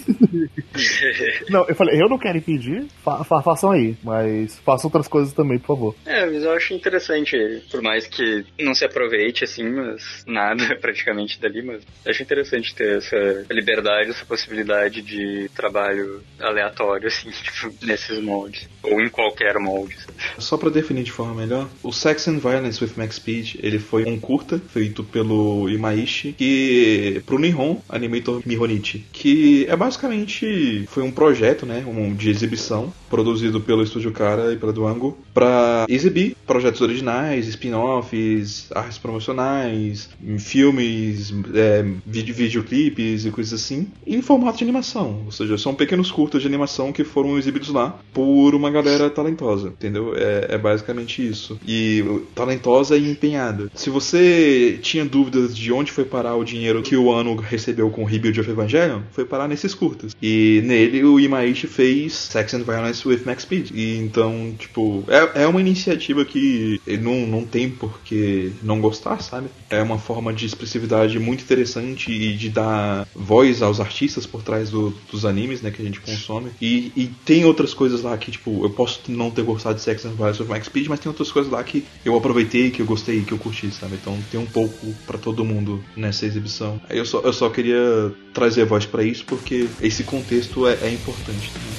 Speaker 1: não, eu falei, eu não quero impedir, fa fa façam aí, mas façam outras coisas também, por favor.
Speaker 4: É, mas eu acho interessante, por mais que não se aproveite assim, mas nada praticamente dali, mas acho interessante ter essa liberdade, essa possibilidade de trabalho aleatório, assim, tipo, nesses moldes. Ou em qualquer molde.
Speaker 2: Só para definir de forma melhor, o Sex and Violence with Max Speed, ele foi um curta feito pelo Imaishi, que pro Nihon Animator Mihonichi que é basicamente foi um projeto, né, um, de exibição produzido pelo Estúdio Cara e pela Duango para exibir projetos originais, spin-offs, artes promocionais, filmes, é, videoclipes e coisas assim, em formato de animação. Ou seja, são pequenos curtas de animação que foram exibidos lá por uma galera talentosa, entendeu? É, é basicamente isso. E talentosa e empenhada. Se você tinha dúvidas de onde foi parar o dinheiro que o ano recebeu com o Rebuild of Evangelion, foi parar nesses curtas. E nele o Imaishi fez Sex and Violence with Max Speed. E então, tipo, é, é uma iniciativa que não, não tem por que não gostar, sabe? É uma forma de expressividade muito interessante e de dar voz aos artistas por trás do, dos animes, né, que a gente consome. E, e tem outras coisas lá que, tipo, eu posso não ter gostado de Sex and Violence with Max Speed, mas tem outras coisas lá que eu aproveitei, que eu gostei, que eu curti, sabe? Então tem um pouco para todo mundo nessa exibição. Eu só, eu só queria trazer voz para isso porque esse contexto é, é importante também.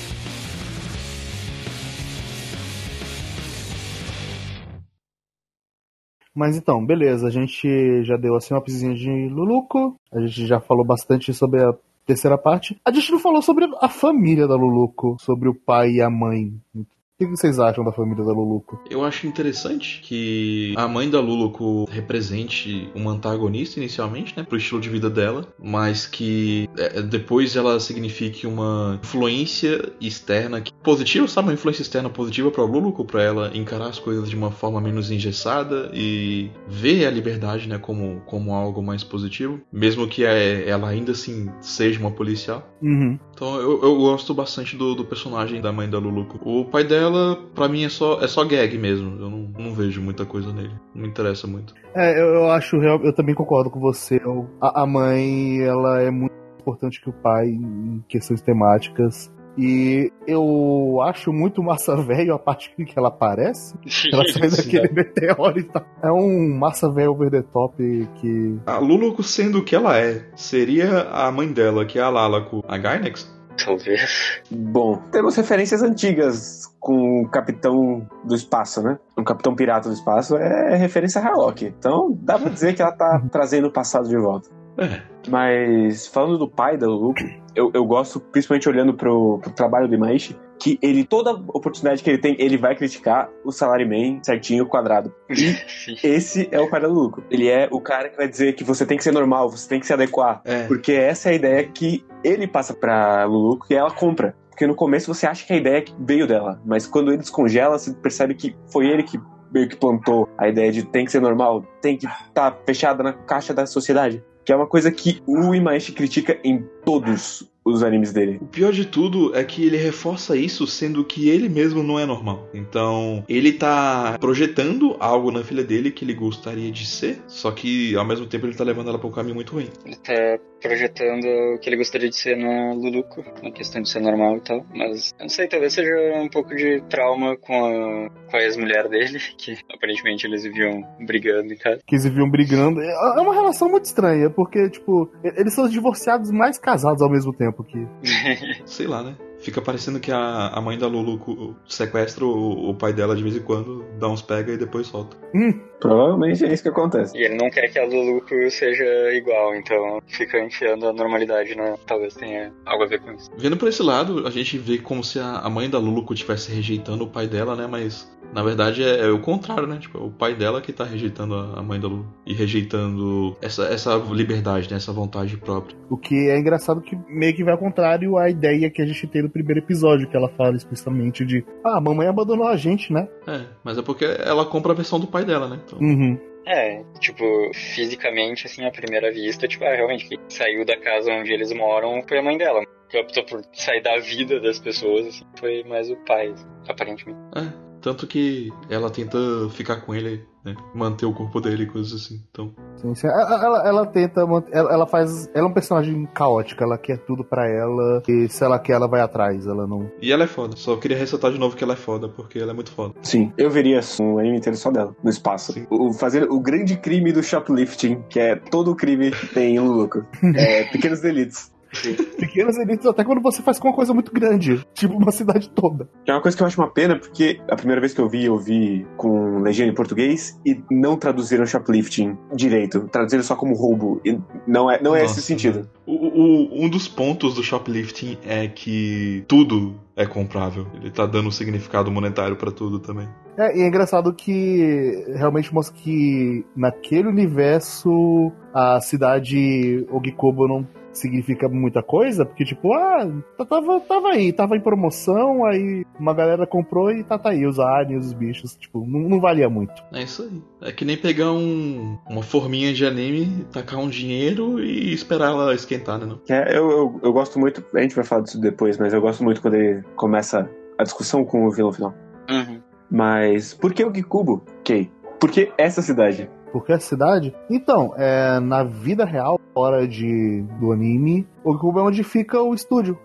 Speaker 1: Mas então, beleza, a gente já deu uma pisinha de Luluco, a gente já falou bastante sobre a terceira parte. A gente não falou sobre a família da Luluco, sobre o pai e a mãe. O que vocês acham da família da Luluco?
Speaker 2: Eu acho interessante que a mãe da Luluco represente uma antagonista inicialmente, né, pro estilo de vida dela, mas que é, depois ela signifique uma influência externa positiva, sabe, uma influência externa positiva para Luluco, para ela encarar as coisas de uma forma menos engessada e ver a liberdade, né, como, como algo mais positivo, mesmo que é, ela ainda assim seja uma policial.
Speaker 1: Uhum.
Speaker 2: Então eu, eu gosto bastante do, do personagem da mãe da Luluco. O pai dela pra mim, é só, é só gag mesmo. Eu não, não vejo muita coisa nele. Não me interessa muito.
Speaker 1: É, eu, eu acho, eu também concordo com você. a, a mãe, ela é muito importante que o pai em questões temáticas. E eu acho muito massa velho a parte que ela aparece. Ela sai daquele meteoro e tal. É um massa velho over the top que.
Speaker 2: A Luluco sendo o que ela é, seria a mãe dela, que é a Lalaco, a Gynex?
Speaker 4: Talvez.
Speaker 3: Bom, temos referências antigas com o Capitão do Espaço, né? O Capitão Pirata do Espaço é referência a Harlock. Então dá pra dizer que ela tá trazendo o passado de volta.
Speaker 2: É.
Speaker 3: Mas falando do pai da Luluco, eu, eu gosto, principalmente olhando pro, pro trabalho do Imaishi, que ele, toda oportunidade que ele tem, ele vai criticar o salaryman certinho, quadrado. E esse é o pai da Luluco. Ele é o cara que vai dizer que você tem que ser normal, você tem que se adequar.
Speaker 2: É.
Speaker 3: Porque essa é a ideia que ele passa pra Luluco e ela compra. Porque no começo você acha que a ideia veio dela, mas quando ele descongela, você percebe que foi ele que meio que plantou a ideia de tem que ser normal, tem que estar tá fechada na caixa da sociedade. Que é uma coisa que o Imaishi critica em todos os animes dele.
Speaker 2: O pior de tudo é que ele reforça isso sendo que ele mesmo não é normal. Então, ele tá projetando algo na filha dele que ele gostaria de ser, só que ao mesmo tempo ele tá levando ela pra um caminho muito ruim.
Speaker 4: Ele tá projetando o que ele gostaria de ser na Luluco, na questão de ser normal e tal, mas eu não sei, talvez seja um pouco de trauma com a, com a ex-mulher dele, que aparentemente eles viviam brigando em casa.
Speaker 1: Que eles viviam brigando. É uma relação muito estranha, porque, tipo, eles são divorciados mais casados ao mesmo tempo que.
Speaker 2: Sei lá, né? Fica parecendo que a, a mãe da Lulu sequestra o, o, pai dela de vez em quando, dá uns pega e depois solta.
Speaker 1: Hum.
Speaker 3: Provavelmente é isso que acontece.
Speaker 4: E ele não quer que a Lulu seja igual, então fica enfiando a normalidade, né? Talvez tenha algo a ver com isso.
Speaker 2: Vendo por esse lado, a gente vê como se a, a mãe da Lulu estivesse rejeitando o pai dela, né? Mas na verdade é, é, o contrário, né? Tipo, é o pai dela que tá rejeitando a, a mãe da Lulu. E rejeitando essa, essa liberdade, né? Essa vontade própria.
Speaker 1: O que é engraçado que meio que vai ao contrário à ideia que a gente tem no primeiro episódio, que ela fala explicitamente de ah, a mamãe abandonou a gente, né?
Speaker 2: É, mas é porque ela compra a versão do pai dela, né? Então...
Speaker 1: Uhum.
Speaker 4: É, tipo, fisicamente, assim, à primeira vista, tipo, ah, realmente, quem saiu da casa onde eles moram foi a mãe dela. Que optou por sair da vida das pessoas, assim, foi mais o pai, aparentemente.
Speaker 2: É, tanto que ela tenta ficar com ele né? Manter o corpo dele e coisas assim. Então.
Speaker 1: Sim, sim. Ela, ela, ela tenta. Ela, ela, faz. Ela é um personagem caótica, ela quer tudo para ela. E se ela quer, ela vai atrás. Ela não.
Speaker 2: E ela é foda. Só queria ressaltar de novo que ela é foda, porque ela é muito foda.
Speaker 3: Sim, eu veria um anime inteiro só dela, no espaço. O, fazer o grande crime do shoplifting, que é todo crime tem um lucro. é, pequenos delitos.
Speaker 1: Pequenas elites até quando você faz com uma coisa muito grande, tipo uma cidade toda.
Speaker 3: É uma coisa que eu acho uma pena, porque a primeira vez que eu vi, eu vi com legenda em português e não traduziram shoplifting direito. Traduziram só como roubo. E não é, não é esse sentido.
Speaker 2: O, o, um dos pontos do shoplifting é que tudo é comprável. Ele tá dando um significado monetário para tudo também.
Speaker 1: É, e é engraçado que realmente mostra que naquele universo a cidade Ogikobo não significa muita coisa, porque tipo, ah, tava, tava aí, tava em promoção, aí uma galera comprou e tá, tá aí, os aliens, os bichos, tipo, não, não valia muito.
Speaker 2: É isso aí. É que nem pegar um, uma forminha de anime, tacar um dinheiro e esperar ela esquentar, né? Não?
Speaker 3: É, eu, eu, eu gosto muito, a gente vai falar disso depois, mas eu gosto muito quando ele começa a discussão com o vilão final.
Speaker 4: Uhum.
Speaker 3: Mas por que o Gikubo, Kay? Por que essa cidade?
Speaker 1: Porque a cidade. Então, é, na vida real, fora de, do anime, o Cubo é onde fica o estúdio.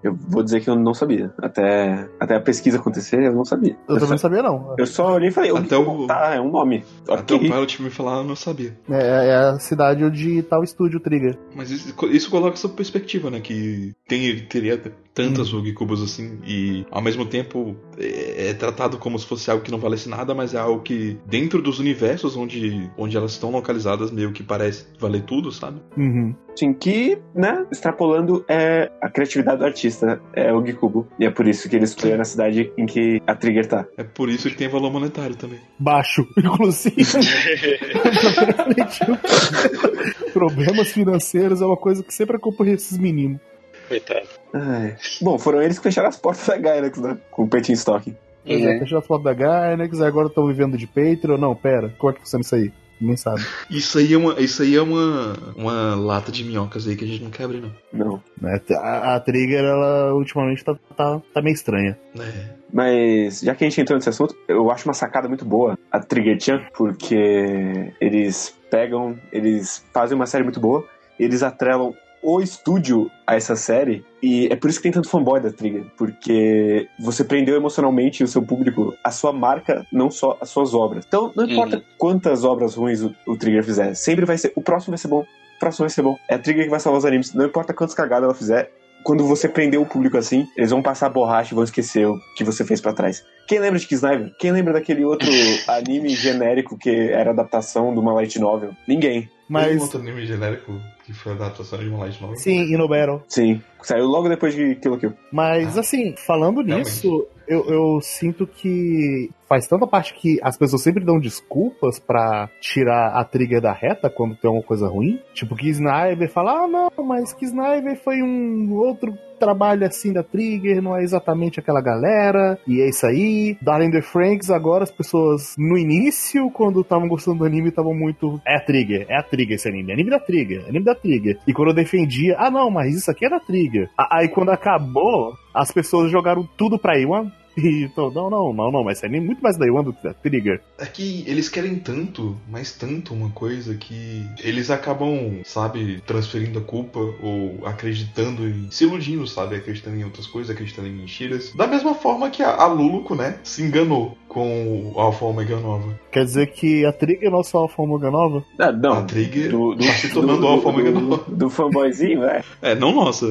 Speaker 3: Eu vou dizer que eu não sabia. Até, até a pesquisa acontecer, eu não sabia.
Speaker 1: Eu, também
Speaker 3: só,
Speaker 1: não sabia, não.
Speaker 3: eu só olhei e falei,
Speaker 2: Até o-
Speaker 3: tá, é um nome.
Speaker 2: Até
Speaker 3: Ok.
Speaker 2: o Pilot me falar, eu não sabia.
Speaker 1: É, é a cidade onde tá o estúdio Trigger.
Speaker 2: Mas isso, isso coloca essa perspectiva, né? Que tem, teria tantas
Speaker 1: Hum.
Speaker 2: Ogikubas assim, e ao mesmo tempo é, é tratado como se fosse algo que não valesse nada, mas é algo que, dentro dos universos onde, onde elas estão localizadas, meio que parece valer tudo, sabe?
Speaker 1: Uhum.
Speaker 3: Sim, que, né, extrapolando é a criatividade do artista, é o Gikubo. E é por isso que ele escolheu na cidade em que a Trigger tá.
Speaker 2: É por isso que tem valor monetário também.
Speaker 1: Baixo, inclusive. Problemas financeiros é uma coisa que sempre acompanha esses meninos.
Speaker 4: Coitado.
Speaker 3: Ai. Bom, foram eles que fecharam as portas da Gyrax, né? Com o Petin Stock.
Speaker 1: Pois é, fechou as fotos da Gynex, agora estão vivendo de Patreon. Não, pera, como é que funciona isso aí? Ninguém sabe.
Speaker 2: Isso aí é uma, isso aí é uma, uma lata de minhocas aí que a gente não quebra, não.
Speaker 3: Não.
Speaker 1: Né? A, a Trigger, ela ultimamente tá, tá, tá meio estranha.
Speaker 2: É.
Speaker 3: Mas, já que a gente entrou nesse assunto, eu acho uma sacada muito boa a Trigger Chan, porque eles pegam, eles fazem uma série muito boa, eles atrelam o estúdio a essa série, e é por isso que tem tanto fanboy da Trigger, porque você prendeu emocionalmente o seu público, a sua marca, não só as suas obras. Então, não importa
Speaker 4: Uhum.
Speaker 3: quantas obras ruins o, o Trigger fizer, sempre vai ser, o próximo vai ser bom, o próximo vai ser bom. É a Trigger que vai salvar os animes, não importa quantas cagadas ela fizer, quando você prender o público assim, eles vão passar borracha e vão esquecer o que você fez pra trás. Quem lembra de Kisniver? Quem lembra daquele outro anime genérico que era adaptação de uma light novel? Ninguém.
Speaker 2: Tem
Speaker 1: Mas,
Speaker 2: outro anime genérico que foi a adaptação de uma light novel?
Speaker 1: sim, e no Battle.
Speaker 3: Sim. Saiu logo depois de Kill Kill.
Speaker 1: Mas, assim, falando
Speaker 2: Realmente.
Speaker 1: nisso, eu, eu sinto que faz tanta parte que as pessoas sempre dão desculpas pra tirar a trigger da reta quando tem alguma coisa ruim. Tipo, que Sniper fala, ah, não, mas que Sniper foi um outro trabalho assim da Trigger, não é exatamente aquela galera, e é isso aí. Darling the Franks, agora as pessoas no início, quando estavam gostando do anime, estavam muito. É a Trigger, é a Trigger esse anime, é anime da Trigger, é anime da Trigger. E quando eu defendia, ah não, mas isso aqui é da Trigger. Aí quando acabou, as pessoas jogaram tudo pra Iwan. E então, não, não, não, não, mas é muito mais da Iwan do que da Trigger.
Speaker 2: É que eles querem tanto, mas tanto uma coisa que eles acabam, sabe, transferindo a culpa ou acreditando em. se iludindo, sabe? Acreditando em outras coisas, acreditando em mentiras. Da mesma forma que a, a Luluco, né, se enganou com o Alpha Omega Nova.
Speaker 1: Quer dizer que a Trigger é nossa Alpha Omega Nova?
Speaker 3: Ah, não.
Speaker 2: A Trigger
Speaker 3: do, do,
Speaker 2: tá se tornando
Speaker 3: do-
Speaker 2: Alpha Omega
Speaker 3: do,
Speaker 2: Nova.
Speaker 3: do fanboyzinho, é.
Speaker 2: É, não nossa.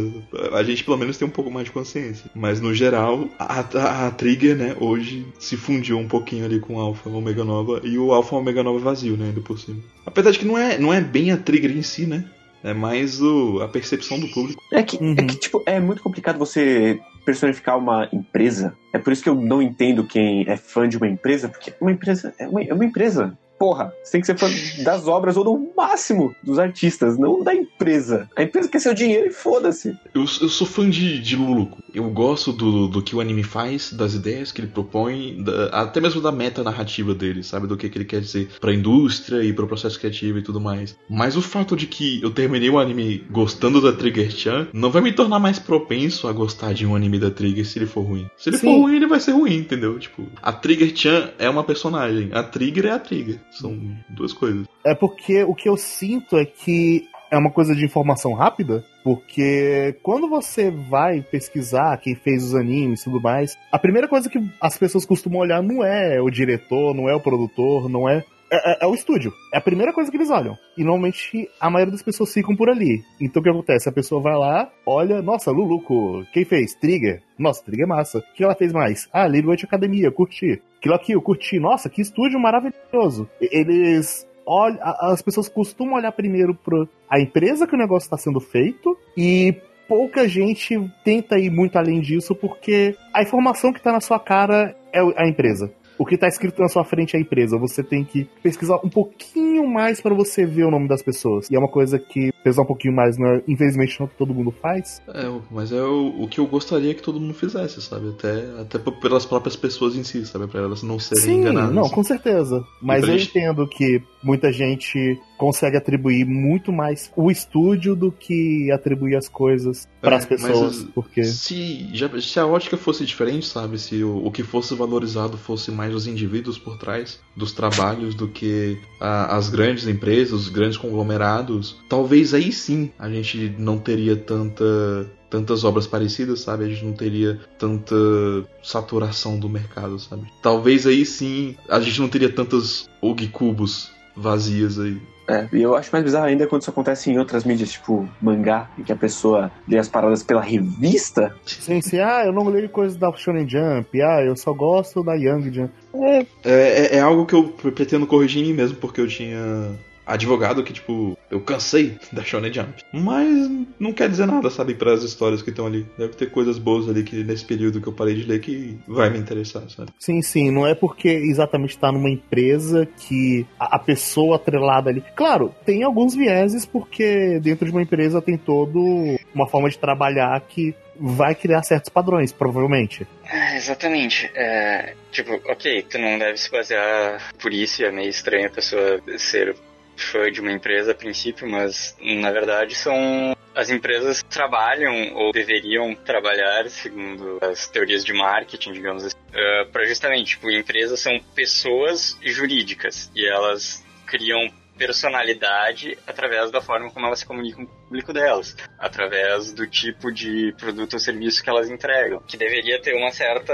Speaker 2: A gente pelo menos tem um pouco mais de consciência. Mas no geral, a, a, a Trigger, né, hoje se fundiu um pouquinho ali com o Alpha Omega Nova e o Alpha Omega Nova vazio, né, ainda por cima. Apesar de que não é, não é bem a Trigger em si, né? É mais o, a percepção do público.
Speaker 3: É que,
Speaker 1: Uhum.
Speaker 3: é que, tipo, é muito complicado você personificar uma empresa. É por isso que eu não entendo quem é fã de uma empresa, porque uma empresa é uma, é uma empresa. Porra, você tem que ser fã das obras ou no máximo dos artistas, não da empresa. A empresa quer seu dinheiro e foda-se.
Speaker 2: Eu, eu sou fã de, de Luluco. Eu gosto do, do que o anime faz, das ideias que ele propõe, da- até mesmo da meta narrativa dele, sabe? Do que, que ele quer dizer pra indústria e pro processo criativo e tudo mais. Mas o fato de que eu terminei o anime gostando da Trigger Chan não vai me tornar mais propenso a gostar de um anime da Trigger se ele for ruim. Se ele
Speaker 1: Sim.
Speaker 2: for ruim, ele vai ser ruim, entendeu? Tipo, a Trigger Chan é uma personagem, a Trigger é a Trigger. São duas coisas.
Speaker 1: É porque o que eu sinto é que é uma coisa de informação rápida, porque quando você vai pesquisar quem fez os animes e tudo mais, a primeira coisa que as pessoas costumam olhar não é o diretor, não é o produtor, não é. É, é- é o estúdio. É a primeira coisa que eles olham. E normalmente a maioria das pessoas ficam por ali. Então o que acontece? A pessoa vai lá, olha, nossa, Luluco, quem fez? Trigger. Nossa, Trigger é massa. O que ela fez mais? Ah, Little Witch Academia, curti. Kill Kill, curti. Nossa, que estúdio maravilhoso. Eles olha, as pessoas costumam olhar primeiro para a empresa que o negócio está sendo feito e pouca gente tenta ir muito além disso porque a informação que está na sua cara é a empresa. O que tá escrito na sua frente é a empresa. Você tem que pesquisar um pouquinho mais para você ver o nome das pessoas. E é uma coisa que pesar um pouquinho mais, não é, infelizmente não todo mundo faz.
Speaker 2: É, mas é o, o que eu gostaria que todo mundo fizesse, sabe? Até, até pelas próprias pessoas em si, sabe? Pra elas não serem
Speaker 1: Sim,
Speaker 2: enganadas.
Speaker 1: não, com certeza. Mas eu
Speaker 2: gente-
Speaker 1: entendo que muita gente consegue atribuir muito mais o estúdio do que atribuir as coisas para
Speaker 2: É,
Speaker 1: as pessoas,
Speaker 2: mas,
Speaker 1: porque
Speaker 2: Se, já, se a ótica fosse diferente, sabe? Se o, o que fosse valorizado fosse mais os indivíduos por trás dos trabalhos do que a- as grandes empresas, os grandes conglomerados, talvez aí sim a gente não teria tanta tantas obras parecidas, sabe? A gente não teria tanta saturação do mercado, sabe? Talvez aí sim a gente não teria tantas Og cubos vazias aí.
Speaker 3: É, e eu acho mais bizarro ainda quando isso acontece em outras mídias, tipo mangá, em que a pessoa lê as paradas pela revista.
Speaker 1: sim, sim, ah, eu não leio coisas da Shonen Jump, ah, eu só gosto da Young Jump.
Speaker 2: É, é, é algo que eu pretendo corrigir em mim mesmo, porque eu tinha advogado que, tipo, eu cansei da Shonen Jump. Mas não quer dizer nada, sabe, para as histórias que estão ali. Deve ter coisas boas ali que nesse período que eu parei de ler que vai me interessar, sabe?
Speaker 1: Sim, sim, não é porque exatamente está numa empresa que a, a pessoa atrelada ali. Claro, tem alguns vieses porque dentro de uma empresa tem todo uma forma de trabalhar que vai criar certos padrões, provavelmente.
Speaker 4: É, exatamente. É, tipo, ok, tu não deve se basear por isso, e é meio estranho a pessoa ser fã de uma empresa a princípio, mas na verdade são. As empresas trabalham ou deveriam trabalhar, segundo as teorias de marketing, digamos assim, para justamente, tipo, empresas são pessoas jurídicas e elas criam personalidade através da forma como elas se comunicam público delas, através do tipo de produto ou serviço que elas entregam, que deveria ter uma certa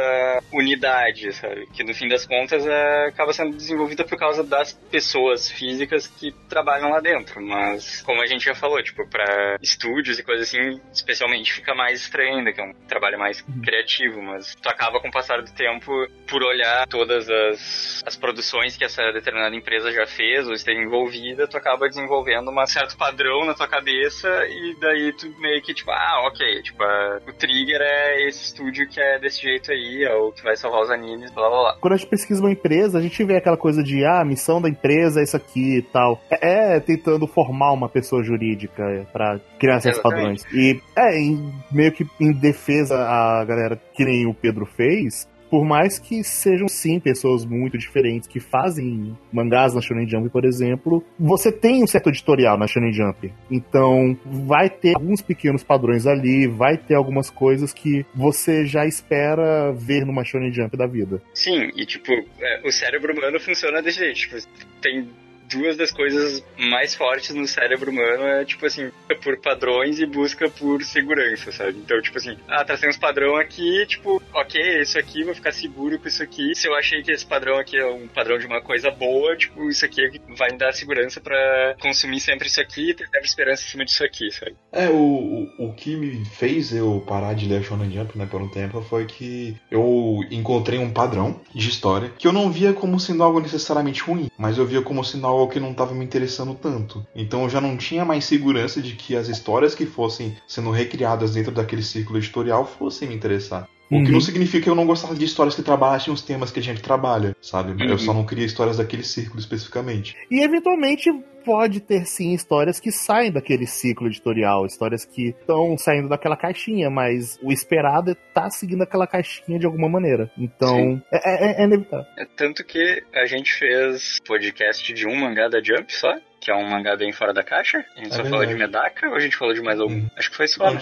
Speaker 4: unidade, sabe? Que no fim das contas é, acaba sendo desenvolvida por causa das pessoas físicas que trabalham lá dentro, mas como a gente já falou, tipo, para estúdios e coisas assim, especialmente fica mais estranho ainda, que é um trabalho mais criativo, mas tu acaba com o passar do tempo por olhar todas as, as produções que essa determinada empresa já fez ou esteve envolvida, tu acaba desenvolvendo um certo padrão na tua cabeça e daí tu meio que tipo, ah, ok, tipo, ah, o Trigger é esse estúdio que é desse jeito aí, é o que vai salvar os animes, blá blá blá.
Speaker 1: Quando a gente pesquisa uma empresa, a gente vê aquela coisa de, ah, a missão da empresa é isso aqui e tal. É, é tentando formar uma pessoa jurídica para criar esses
Speaker 4: Exatamente.
Speaker 1: padrões. E é, em- meio que em defesa a galera que nem o Pedro fez, por mais que sejam sim pessoas muito diferentes que fazem mangás na Shonen Jump, por exemplo, você tem um certo editorial na Shonen Jump. Então, vai ter alguns pequenos padrões ali, vai ter algumas coisas que você já espera ver numa Shonen Jump da vida.
Speaker 4: Sim, e tipo, é, o cérebro humano funciona desse jeito. Tipo, tem duas das coisas mais fortes no cérebro humano é, tipo assim, por padrões e busca por segurança, sabe? Então, tipo assim, ah, tracei uns padrão aqui, tipo, ok, isso aqui, vou ficar seguro com isso aqui. Se eu achei que esse padrão aqui é um padrão de uma coisa boa, tipo, isso aqui vai me dar segurança pra consumir sempre isso aqui ter sempre esperança em cima disso aqui, sabe?
Speaker 2: É, o, o, o que me fez eu parar de ler Shonen Jump, né, por um tempo, foi que eu encontrei um padrão de história que eu não via como sendo algo necessariamente ruim, mas eu via como sendo algo que não estava me interessando tanto. Então eu já não tinha mais segurança de que as histórias que fossem sendo recriadas dentro daquele círculo editorial fossem me interessar. O que
Speaker 1: Uhum.
Speaker 2: não significa que eu não gostava de histórias que trabalhassem os temas que a gente trabalha, sabe? Eu
Speaker 4: Uhum.
Speaker 2: só não queria histórias daquele círculo especificamente.
Speaker 1: E eventualmente pode ter sim histórias que saem daquele ciclo editorial, histórias que estão saindo daquela caixinha, mas o esperado é tá seguindo aquela caixinha de alguma maneira. Então, é, é- é inevitável.
Speaker 4: É Tanto que a gente fez podcast de um mangá da Jump só, que é um mangá bem fora da caixa. A gente
Speaker 2: É
Speaker 4: só falou de. Medaka ou a gente falou de mais algum?
Speaker 2: Hum.
Speaker 4: Acho que foi só, né?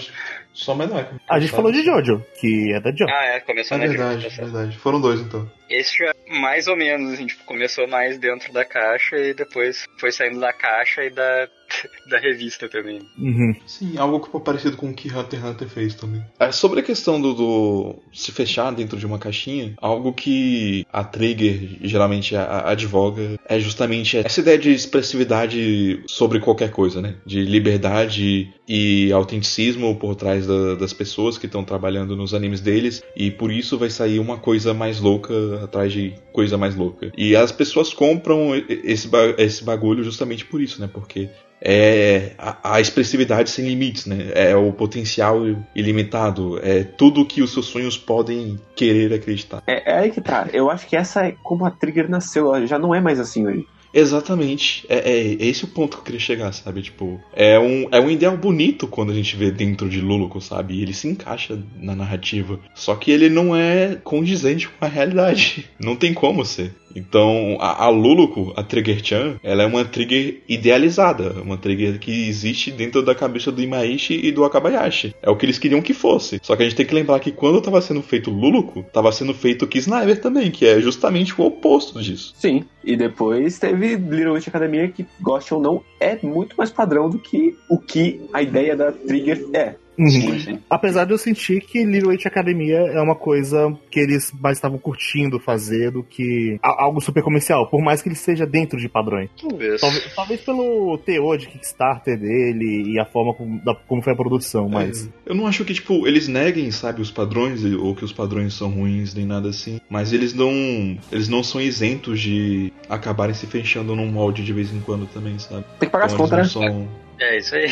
Speaker 2: Só Medaka.
Speaker 1: A gente falou de Jojo, que é da Jump.
Speaker 4: Ah, é, começou
Speaker 2: É
Speaker 4: na
Speaker 2: verdade,
Speaker 4: Jump. tá
Speaker 2: verdade. Foram dois então.
Speaker 4: Esse já mais ou menos, assim, tipo, começou mais dentro da caixa e depois foi saindo da caixa e da, da revista também.
Speaker 1: Uhum.
Speaker 2: Sim, algo que parecido com o que Hunter x Hunter fez também. É, sobre a questão do, do se fechar dentro de uma caixinha, algo que a Trigger geralmente a- a- advoga é justamente essa ideia de expressividade sobre qualquer coisa, né? De liberdade e autenticismo por trás da, das pessoas que estão trabalhando nos animes deles, e por isso vai sair uma coisa mais louca atrás de coisa mais louca. E as pessoas compram esse, esse bagulho justamente por isso, né? Porque é a, a, expressividade sem limites, né? É o potencial ilimitado, é tudo que os seus sonhos podem querer acreditar.
Speaker 3: É, é aí que tá. Eu acho que essa é como a Trigger nasceu, já não é mais assim hoje.
Speaker 2: Exatamente. É, é, esse o ponto que eu queria chegar, sabe? Tipo, é um, é um ideal bonito quando a gente vê dentro de Luluco, sabe? Ele se encaixa na narrativa. Só que ele não é condizente com a realidade. Não tem como ser. Então, a, a Luluco, a Trigger-chan, ela é uma Trigger idealizada, uma Trigger que existe dentro da cabeça do Imaishi e do Akabayashi. É o que eles queriam que fosse. Só que a gente tem que lembrar que quando estava sendo feito Luluco, estava sendo feito Kisniver também, que é justamente o oposto disso.
Speaker 3: Sim, e depois teve Little Witch Academia, que, goste ou não, é muito mais padrão do que o que a ideia da Trigger é.
Speaker 1: Uhum. Sim, sim. Apesar de eu sentir que Little Witch Academia é uma coisa que eles mais estavam curtindo fazer do que algo super comercial, por mais que ele seja dentro de padrões.
Speaker 4: Talvez.
Speaker 1: Talvez, talvez pelo teor de Kickstarter dele e a forma como, da, como foi a produção, mas.
Speaker 2: É, eu não acho que, tipo, eles neguem, sabe, os padrões, ou que os padrões são ruins, nem nada assim. Mas eles não. Eles não são isentos de acabarem se fechando num molde de vez em quando também, sabe?
Speaker 3: Tem que pagar então, as contas,
Speaker 4: né? São... É, isso aí.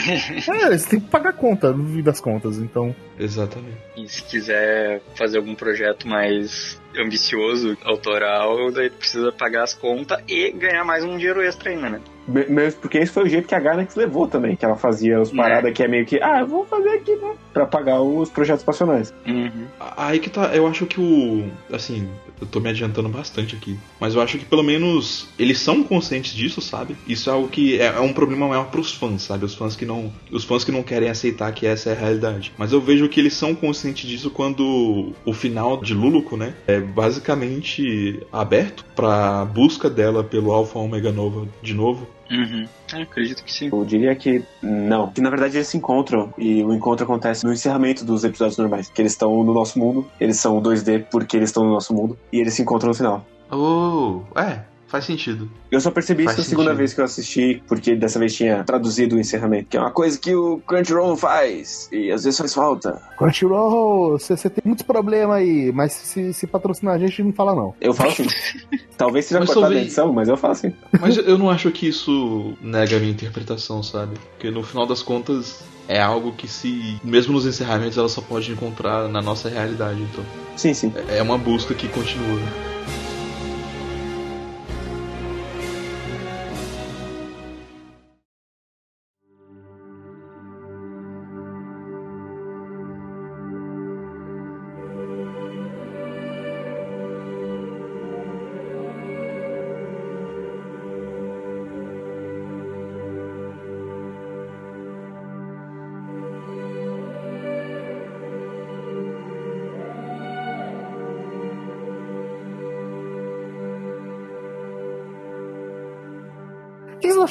Speaker 1: É, eles têm que pagar conta, no fim das contas, então.
Speaker 2: Exatamente.
Speaker 4: E se quiser fazer algum projeto mais ambicioso, autoral, daí precisa pagar as contas e ganhar mais um dinheiro extra ainda, né?
Speaker 3: Mesmo porque esse foi o jeito que a Gainax levou também, que ela fazia os paradas é. que é meio que, ah, eu vou fazer aqui, né? Pra pagar os projetos passionais.
Speaker 4: Uhum.
Speaker 2: Aí que tá, eu acho que o. Assim, eu tô me adiantando bastante aqui. Mas eu acho que pelo menos eles são conscientes disso, sabe? Isso é algo que é, é um problema maior pros fãs, sabe? Os fãs que não. Os fãs que não querem aceitar que essa é a realidade. Mas eu vejo que eles são conscientes disso quando o final de Luluco, né? É basicamente aberto pra busca dela pelo Alpha Omega Nova de novo.
Speaker 4: Uhum. É, acredito que sim.
Speaker 3: Eu diria que não. Que na verdade eles se encontram e o encontro acontece no encerramento dos episódios normais. Que eles estão no nosso mundo, eles são 2D porque eles estão no nosso mundo e eles se encontram no final.
Speaker 2: Oh, é, Faz sentido.
Speaker 3: Eu só percebi Faz isso na segunda vez que eu assisti, porque dessa vez tinha traduzido o encerramento, que é uma coisa que o Crunchyroll faz, e às vezes faz falta.
Speaker 1: Crunchyroll, você tem muitos problemas aí, mas se, se patrocinar a gente, não fala não.
Speaker 3: Eu falo sim. Talvez seja cortada sobre... a edição, mas eu falo assim.
Speaker 2: Mas eu não acho que isso nega a minha interpretação, sabe? Porque no final das contas, é algo que se mesmo nos encerramentos ela só pode encontrar na nossa realidade então
Speaker 3: sim sim
Speaker 2: é uma busca que continua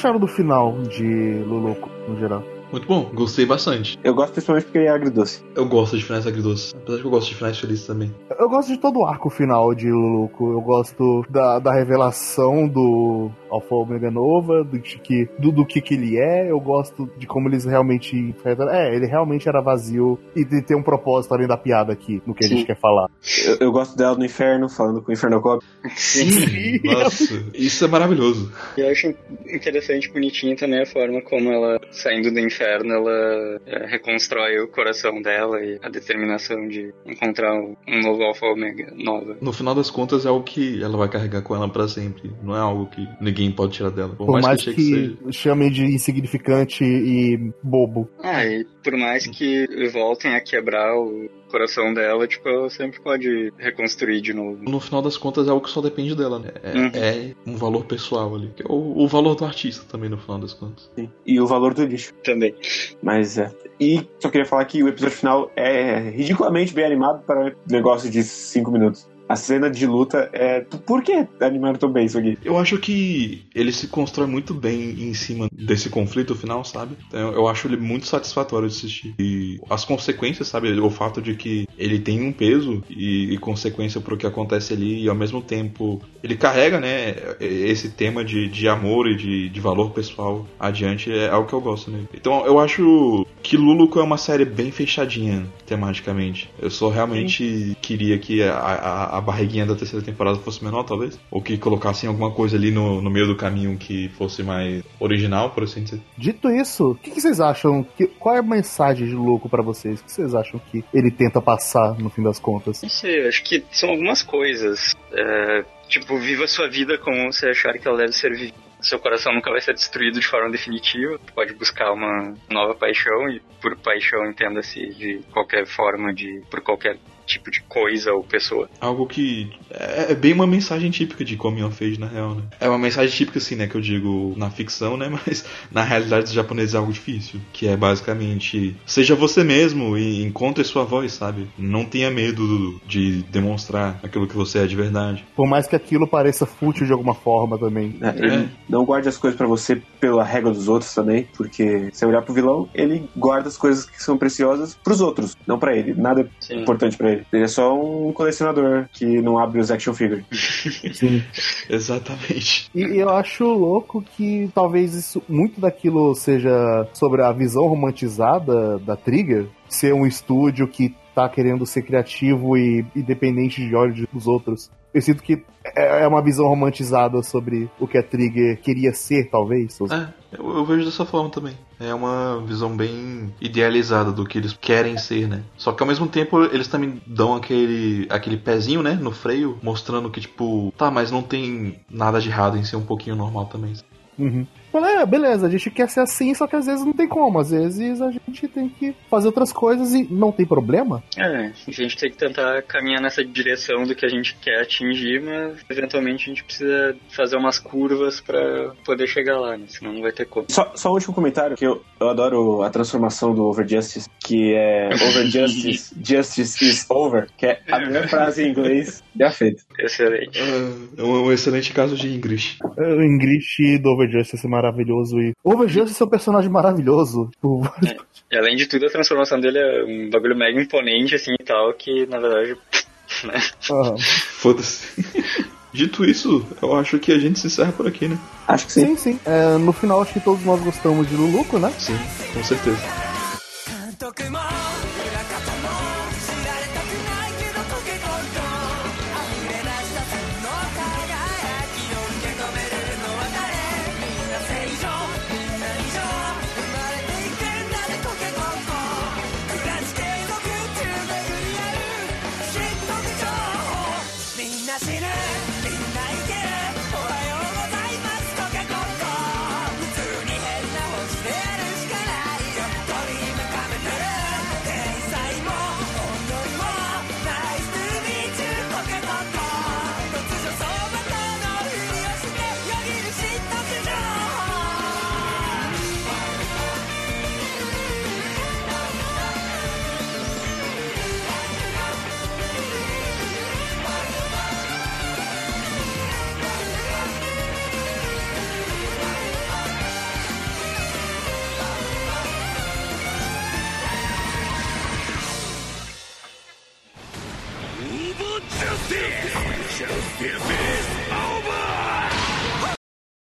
Speaker 1: acharam do final de Luluco, no geral?
Speaker 2: Muito bom, gostei bastante.
Speaker 3: Eu gosto principalmente porque é agridoce.
Speaker 2: Eu gosto de finais agridoces, apesar de que eu gosto de finais felizes também.
Speaker 1: Eu gosto de todo o arco final de Luluco. Eu gosto da, da revelação do Alpha Omega Nova, do, que, do, do que, que ele é. Eu gosto de como eles realmente. É, ele realmente era vazio e de ter um propósito além da piada aqui, no que Sim. a gente quer falar.
Speaker 3: Eu, eu, gosto dela no inferno, falando com o Inferno Cop.
Speaker 2: Sim, nossa, isso é maravilhoso.
Speaker 4: Eu acho interessante, bonitinho também a forma como ela, saindo do inferno, inferno, ela é, reconstrói o coração dela e a determinação de encontrar um, novo Alpha Omega nova.
Speaker 2: No final das contas, é algo que ela vai carregar com ela para sempre. Não é algo que ninguém pode tirar dela.
Speaker 1: Por, por mais, mais, que, que, que chame de insignificante e bobo.
Speaker 4: Ah, e por mais que voltem a quebrar o coração dela, tipo, ela sempre pode reconstruir de novo.
Speaker 2: No final das contas, é algo que só depende dela, né? É, uhum. é um valor pessoal ali. É o, o, valor do artista também, no final das contas.
Speaker 3: Sim. E o valor do lixo.
Speaker 4: Também.
Speaker 3: Mas é. E só queria falar que o episódio final é ridiculamente bem animado para um negócio de 5 minutos. A cena de luta é. Por que animaram tão bem isso aqui?
Speaker 2: Eu acho que ele se constrói muito bem em cima desse conflito final, sabe? Então, eu acho ele muito satisfatório de assistir. E as consequências, sabe? O fato de que ele tem um peso e, e consequência pro que acontece ali, e ao mesmo tempo ele carrega, né? Esse tema de, de amor e de, de valor pessoal adiante é algo que eu gosto, né? Então eu acho que Luluco é uma série bem fechadinha tematicamente. Eu só realmente Sim. queria que a, a, a, barriguinha da terceira temporada fosse menor, talvez. Ou que colocassem alguma coisa ali no, no meio do caminho que fosse mais original, por assim dizer.
Speaker 1: Dito isso, o que, que, vocês acham? Que, qual é a mensagem de Louco para vocês? O que vocês acham que ele tenta passar no fim das contas?
Speaker 4: Não sei, acho que são algumas coisas. É, tipo, viva sua vida como você achar que ela deve ser vivida seu coração nunca vai ser destruído de forma definitiva. Tu pode buscar uma nova paixão e por paixão entenda-se de qualquer forma de por qualquer tipo de coisa ou pessoa.
Speaker 2: Algo que é, é bem uma mensagem típica de Coming of Age, na real, né? É uma mensagem típica, assim, né? Que eu digo na ficção, né? Mas na realidade dos japoneses é algo difícil. Que é basicamente, seja você mesmo e encontre sua voz, sabe? Não tenha medo de demonstrar aquilo que você é de verdade.
Speaker 1: Por mais que aquilo pareça fútil de alguma forma também.
Speaker 3: É, é. Não guarde as coisas para você pela regra dos outros também, porque se olhar pro vilão, ele guarda as coisas que são preciosas pros outros, não para ele. Nada é importante para ele. Ele é só um colecionador que não abre os action figures.
Speaker 2: Sim, exatamente.
Speaker 1: E eu acho louco que talvez isso, muito daquilo seja sobre a visão romantizada da Trigger, ser um estúdio que tá querendo ser criativo e independente de olhos dos outros. Eu sinto que é, é uma visão romantizada sobre o que a Trigger queria ser, talvez.
Speaker 2: É, eu, eu, vejo dessa forma também. É uma visão bem idealizada do que eles querem ser, né? Só que ao mesmo tempo eles também dão aquele, aquele pezinho, né, no freio, mostrando que, tipo, tá, mas não tem nada de errado em ser um pouquinho normal também.
Speaker 1: Uhum. É, beleza, a gente quer ser assim, só que às vezes não tem como. Às vezes a gente tem que fazer outras coisas e não tem problema.
Speaker 4: É, a gente tem que tentar caminhar nessa direção do que a gente quer atingir, mas eventualmente a gente precisa fazer umas curvas para poder chegar lá, né? senão não vai ter como.
Speaker 3: Só, só um último comentário, que eu, eu adoro a transformação do Over Justice, que é Over Justice, Justice is Over, que é a melhor frase em inglês já feita.
Speaker 4: Excelente.
Speaker 2: É, é um excelente caso de English.
Speaker 1: É, o English do Over Justice é maravilhoso e Over Justice é um personagem maravilhoso. Tipo,
Speaker 4: é. E além de tudo, a transformação dele é um bagulho mega imponente, assim e tal, que na verdade. Né?
Speaker 2: Uhum. Foda-se. Dito isso, eu acho que a gente se encerra por aqui, né?
Speaker 1: Acho que sim. Sim, sim. É, no final, acho que todos nós gostamos de Luluco, né?
Speaker 2: Sim, com certeza.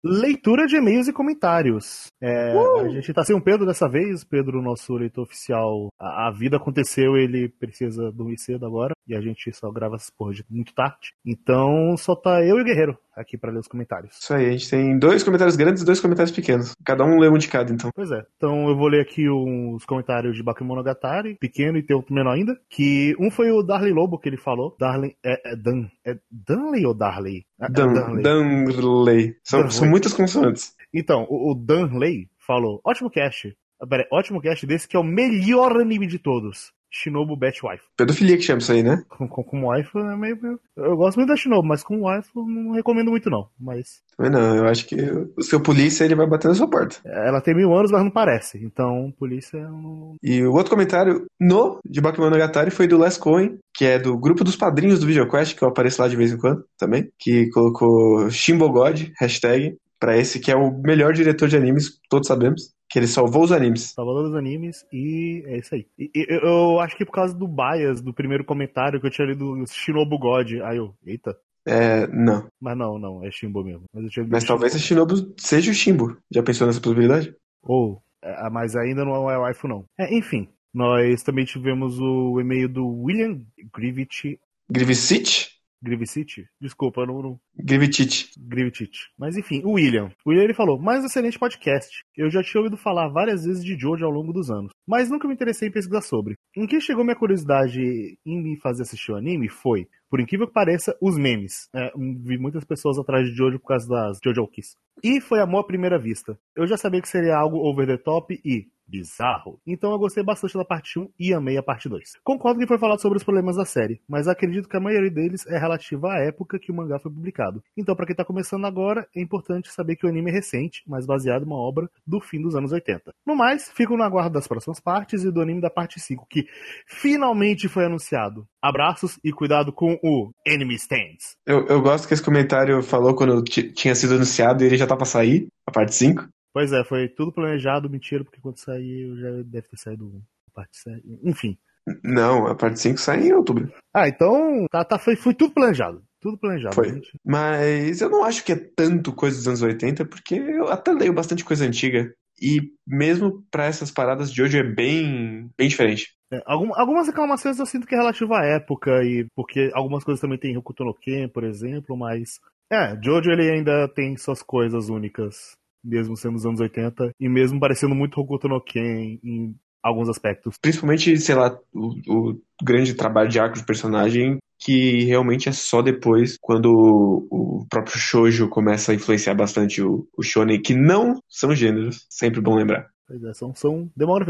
Speaker 1: Leitura de e-mails e comentários. É, uh! A gente tá sem o Pedro dessa vez. Pedro, nosso leitor oficial, a, a, vida aconteceu, ele precisa dormir cedo agora. E a gente só grava essas porra de muito tarde. Então só tá eu e o Guerreiro aqui para ler os comentários.
Speaker 3: Isso aí, a gente tem dois comentários grandes e dois comentários pequenos. Cada um lê um de cada, então.
Speaker 1: Pois é. Então eu vou ler aqui os comentários de Bakemonogatari, pequeno e tem outro menor ainda. Que um foi o Darley Lobo que ele falou. Darley. É, é Dan. É Danley ou Darley?
Speaker 3: É, Dan, é Danley. Danley. São, Danley. são muitas consoantes.
Speaker 1: Então, o, o Danley falou: ótimo cast. Pera, ótimo cast desse que é o melhor anime de todos. Shinobu Batwife.
Speaker 3: Pedofilia que chama isso aí, né?
Speaker 1: Com, com, com wife é meio, meio- Eu gosto muito da Shinobu, mas com wife eu não recomendo muito não. Mas
Speaker 3: Também não, eu acho que o seu polícia ele vai bater na sua porta.
Speaker 1: ela tem mil anos, mas não parece. Então, polícia eu não...
Speaker 3: E o outro comentário no de Bakemonogatari foi do Les Cohen, que é do grupo dos padrinhos do VideoQuest, que eu apareço lá de vez em quando também, que colocou Shimbogod, hashtag, pra esse que é o melhor diretor de animes, todos sabemos, que ele salvou os animes.
Speaker 1: Salvador dos animes e é isso aí. E- eu, eu acho que por causa do bias do primeiro comentário que eu tinha lido Shinobu God, aí eu, eita.
Speaker 3: É, não.
Speaker 1: Mas não, não, é Shimbo mesmo. Mas
Speaker 3: Mas talvez a Shinobu seja o Shimbo. Já pensou nessa possibilidade?
Speaker 1: Ou, é, mas ainda não é o waifu não. É, enfim, nós também tivemos o e-mail do William Grivich,
Speaker 3: Grivicit?
Speaker 1: Grivicit? Desculpa, eu não, não
Speaker 3: Grivicit.
Speaker 1: Grivitich. Mas enfim, o William. O William ele falou, mais excelente podcast. Eu já tinha ouvido falar várias vezes de Jojo ao longo dos anos, mas nunca me interessei em pesquisar sobre. Em que chegou minha curiosidade em me fazer assistir o anime foi, por incrível que pareça, os memes. É, vi muitas pessoas atrás de Jojo por causa das Jojo Kiss. E foi amor à primeira vista. Eu já sabia que seria algo over the top e bizarro. Então eu gostei bastante da parte 1 e amei a parte 2. Concordo que foi falado sobre os problemas da série, mas acredito que a maioria deles é relativa à época que o mangá foi publicado. Então, pra quem tá começando agora, é importante saber que o anime é recente, mas baseado em uma obra do fim dos anos 80. No mais, fico no aguardo das próximas partes e do anime da parte 5, que finalmente foi anunciado. Abraços e cuidado com o Enemy Stands.
Speaker 3: Eu, eu gosto que esse comentário falou quando ti- tinha sido anunciado e ele já tá pra sair, a parte 5.
Speaker 1: Pois é, foi tudo planejado, mentira, porque quando sair já deve ter saído a parte 7. Enfim.
Speaker 3: Não, a parte 5 sai em outubro.
Speaker 1: Ah, então tá, tá, foi, foi tudo planejado. Tudo planejado.
Speaker 3: Foi.
Speaker 1: gente.
Speaker 3: Mas eu não acho que é tanto coisa dos anos 80, porque eu até leio bastante coisa antiga. E mesmo pra essas paradas de hoje é bem, bem diferente.
Speaker 1: É, algum- algumas reclamações eu sinto que é relativa à época, e porque algumas coisas também tem Hokuto no Ken, por exemplo, mas. É, Jojo ele ainda tem suas coisas únicas, mesmo sendo dos anos 80, e mesmo parecendo muito Hokuto no Ken em alguns aspectos.
Speaker 3: Principalmente, sei lá, o, o grande trabalho de arco de personagem, que realmente é só depois, quando o, o próprio shoujo começa a influenciar bastante o, o shonen, que não são gêneros, sempre bom lembrar.
Speaker 1: Pois é, são. são demora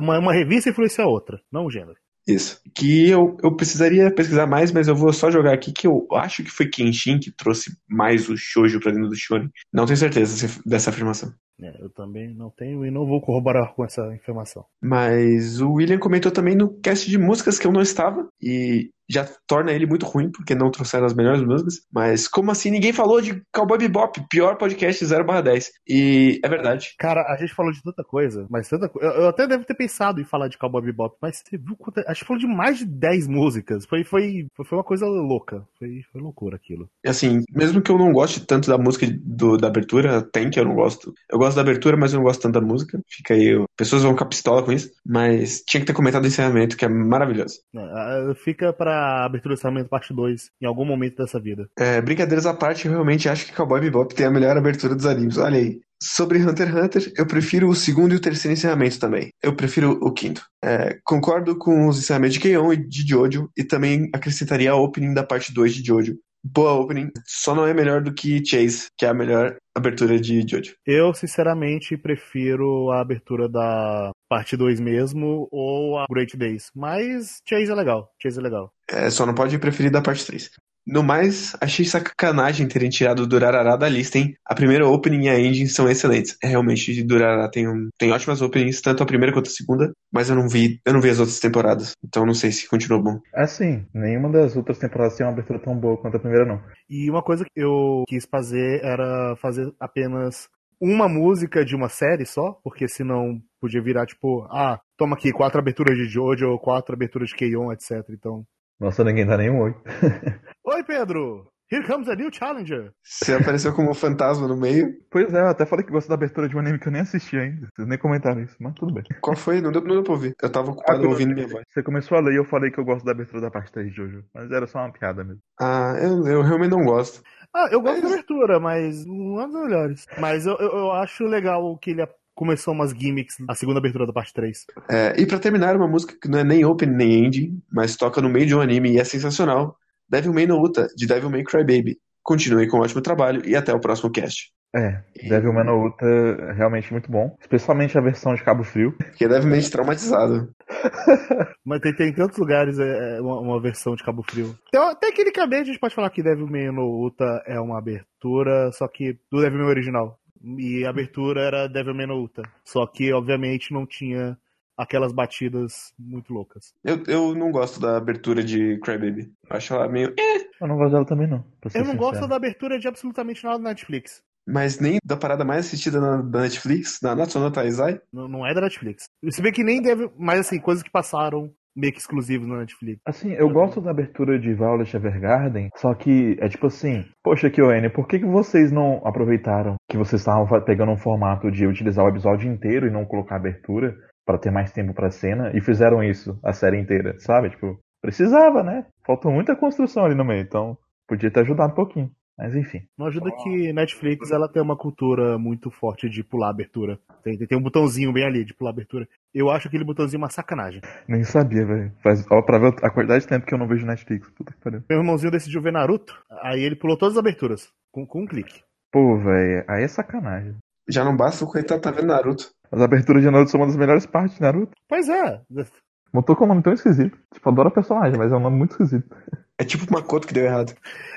Speaker 1: uma, uma revista influencia a outra, não o gênero.
Speaker 3: Isso. Que eu, eu precisaria pesquisar mais, mas eu vou só jogar aqui que eu acho que foi Kenshin que trouxe mais o shoujo pra dentro do shonen. Não tenho certeza dessa- dessa afirmação.
Speaker 1: É, eu também não tenho e não vou corroborar com essa informação.
Speaker 3: Mas o William comentou também no cast de músicas que eu não estava e já torna ele muito ruim porque não trouxeram as melhores músicas. Mas como assim ninguém falou de Cowboy Bebop, pior podcast 0/10? E é verdade.
Speaker 1: Cara, a gente falou de tanta coisa, mas tanta coisa. Eu, eu até devo ter pensado em falar de Cowboy Bebop, mas você viu quanto. A gente falou de mais de 10 músicas. Foi, foi, foi uma coisa louca. Foi, foi loucura aquilo.
Speaker 3: Assim, mesmo que eu não goste tanto da música do- da abertura, tem que eu não gosto. Eu gosto da abertura, mas eu não gosto tanto da música. Fica aí, eu- pessoas vão ficar pistola com isso. Mas tinha que ter comentado o encerramento, que é maravilhoso.
Speaker 1: É, ah, Pra abertura do encerramento parte 2 em algum momento dessa vida.
Speaker 3: É, brincadeiras à parte, eu realmente acho que Cowboy Bebop tem a melhor abertura dos animes. Olha aí. Sobre Hunter x Hunter, eu prefiro o segundo e o terceiro encerramento também. Eu prefiro o quinto. É, concordo com os encerramentos de Keion e de Jojo, e também acrescentaria a opening da parte 2 de Jojo. Boa opening, só não é melhor do que Chase, que é a melhor abertura de Jojo.
Speaker 1: Eu, sinceramente, prefiro a abertura da parte 2 mesmo ou a Great Days. Mas Chase é legal. Chase é legal.
Speaker 3: É, só não pode preferir da parte 3. No mais, achei sacanagem terem tirado o Durarara da lista, hein? A primeira opening e a ending são excelentes. É, realmente, Durarara tem, um, tem ótimas openings, tanto a primeira quanto a segunda, mas eu não vi, eu não vi as outras temporadas. Então não sei se continuou bom.
Speaker 5: Assim, nenhuma das outras temporadas tem uma abertura tão boa quanto a primeira, não.
Speaker 1: E uma coisa que eu quis fazer era fazer apenas uma música de uma série só, porque senão podia virar tipo, ah, toma aqui quatro aberturas de Jojo ou quatro aberturas de Keion, etc. Então.
Speaker 5: Nossa, ninguém dá nenhum oi.
Speaker 1: Oi, Pedro! Here comes a new challenger!
Speaker 3: Você apareceu como um fantasma no meio.
Speaker 5: Pois é, eu até falei que gosto da abertura de um anime que eu nem assisti ainda. Vocês nem comentaram isso, mas tudo bem.
Speaker 3: Qual foi? Não deu, não deu pra ouvir. Eu tava ocupado
Speaker 5: Ah,
Speaker 3: ouvindo minha voz.
Speaker 5: Você começou a ler e eu falei que eu gosto da abertura da parte 3 de Jojo. Mas era só uma piada mesmo.
Speaker 3: Ah, eu, eu realmente não gosto.
Speaker 1: Ah, eu gosto da abertura, mas não é das melhores. Mas eu, eu, eu acho legal que ele começou umas gimmicks na segunda abertura da parte 3.
Speaker 3: É, e pra terminar, uma música que não é nem open nem ending, mas toca no meio de um anime e é sensacional. Devil May no Uta, de Devil May Cry Baby. Continue com um ótimo trabalho e até o próximo cast.
Speaker 5: É, Devil May no Uta é realmente muito bom. Especialmente a versão de Cabo Frio.
Speaker 3: Porque é levemente traumatizado.
Speaker 1: Mas tem, tem em tantos lugares é, é uma, uma versão de Cabo Frio. Então, tecnicamente, a gente pode falar que Devilman no Uta é uma abertura, só que do Devilman original. E a abertura era Devilman no Uta. Só que, obviamente, não tinha aquelas batidas muito loucas.
Speaker 3: Eu, eu não gosto da abertura de Crybaby. Acho ela meio.
Speaker 2: Eu não gosto dela também, não.
Speaker 1: Eu não gosto da abertura de absolutamente nada na Netflix.
Speaker 3: Mas nem da parada mais assistida na, da Netflix, da National Taizai.
Speaker 1: Não, não é da Netflix. Se bem que nem deve. Mas assim, coisas que passaram meio que exclusivos na Netflix.
Speaker 2: Assim, eu gosto da abertura de Violet Evergarden, só que é tipo assim, poxa, Kyoane, por que, que vocês não aproveitaram que vocês estavam pegando um formato de utilizar o episódio inteiro e não colocar abertura pra ter mais tempo pra cena e fizeram isso a série inteira, sabe? Tipo, precisava, né? Faltou muita construção ali no meio, então podia ter ajudado um pouquinho. Mas enfim.
Speaker 1: Não ajuda que Netflix ela tem uma cultura muito forte de pular abertura. Tem, tem um botãozinho bem ali de pular abertura. Eu acho aquele botãozinho uma sacanagem.
Speaker 2: Nem sabia, velho. Faz, ó, pra ver a quantidade de tempo que eu não vejo Netflix. Puta que pariu.
Speaker 1: Meu irmãozinho decidiu ver Naruto, aí ele pulou todas as aberturas. Com, com um clique.
Speaker 2: Pô, velho, aí é sacanagem.
Speaker 3: Já não basta o coitado tá vendo Naruto.
Speaker 2: As aberturas de Naruto são uma das melhores partes de Naruto.
Speaker 1: Pois é.
Speaker 2: Botou com um nome tão esquisito. Tipo, adoro a personagem, mas é um nome muito esquisito.
Speaker 3: É tipo uma Makoto que deu errado.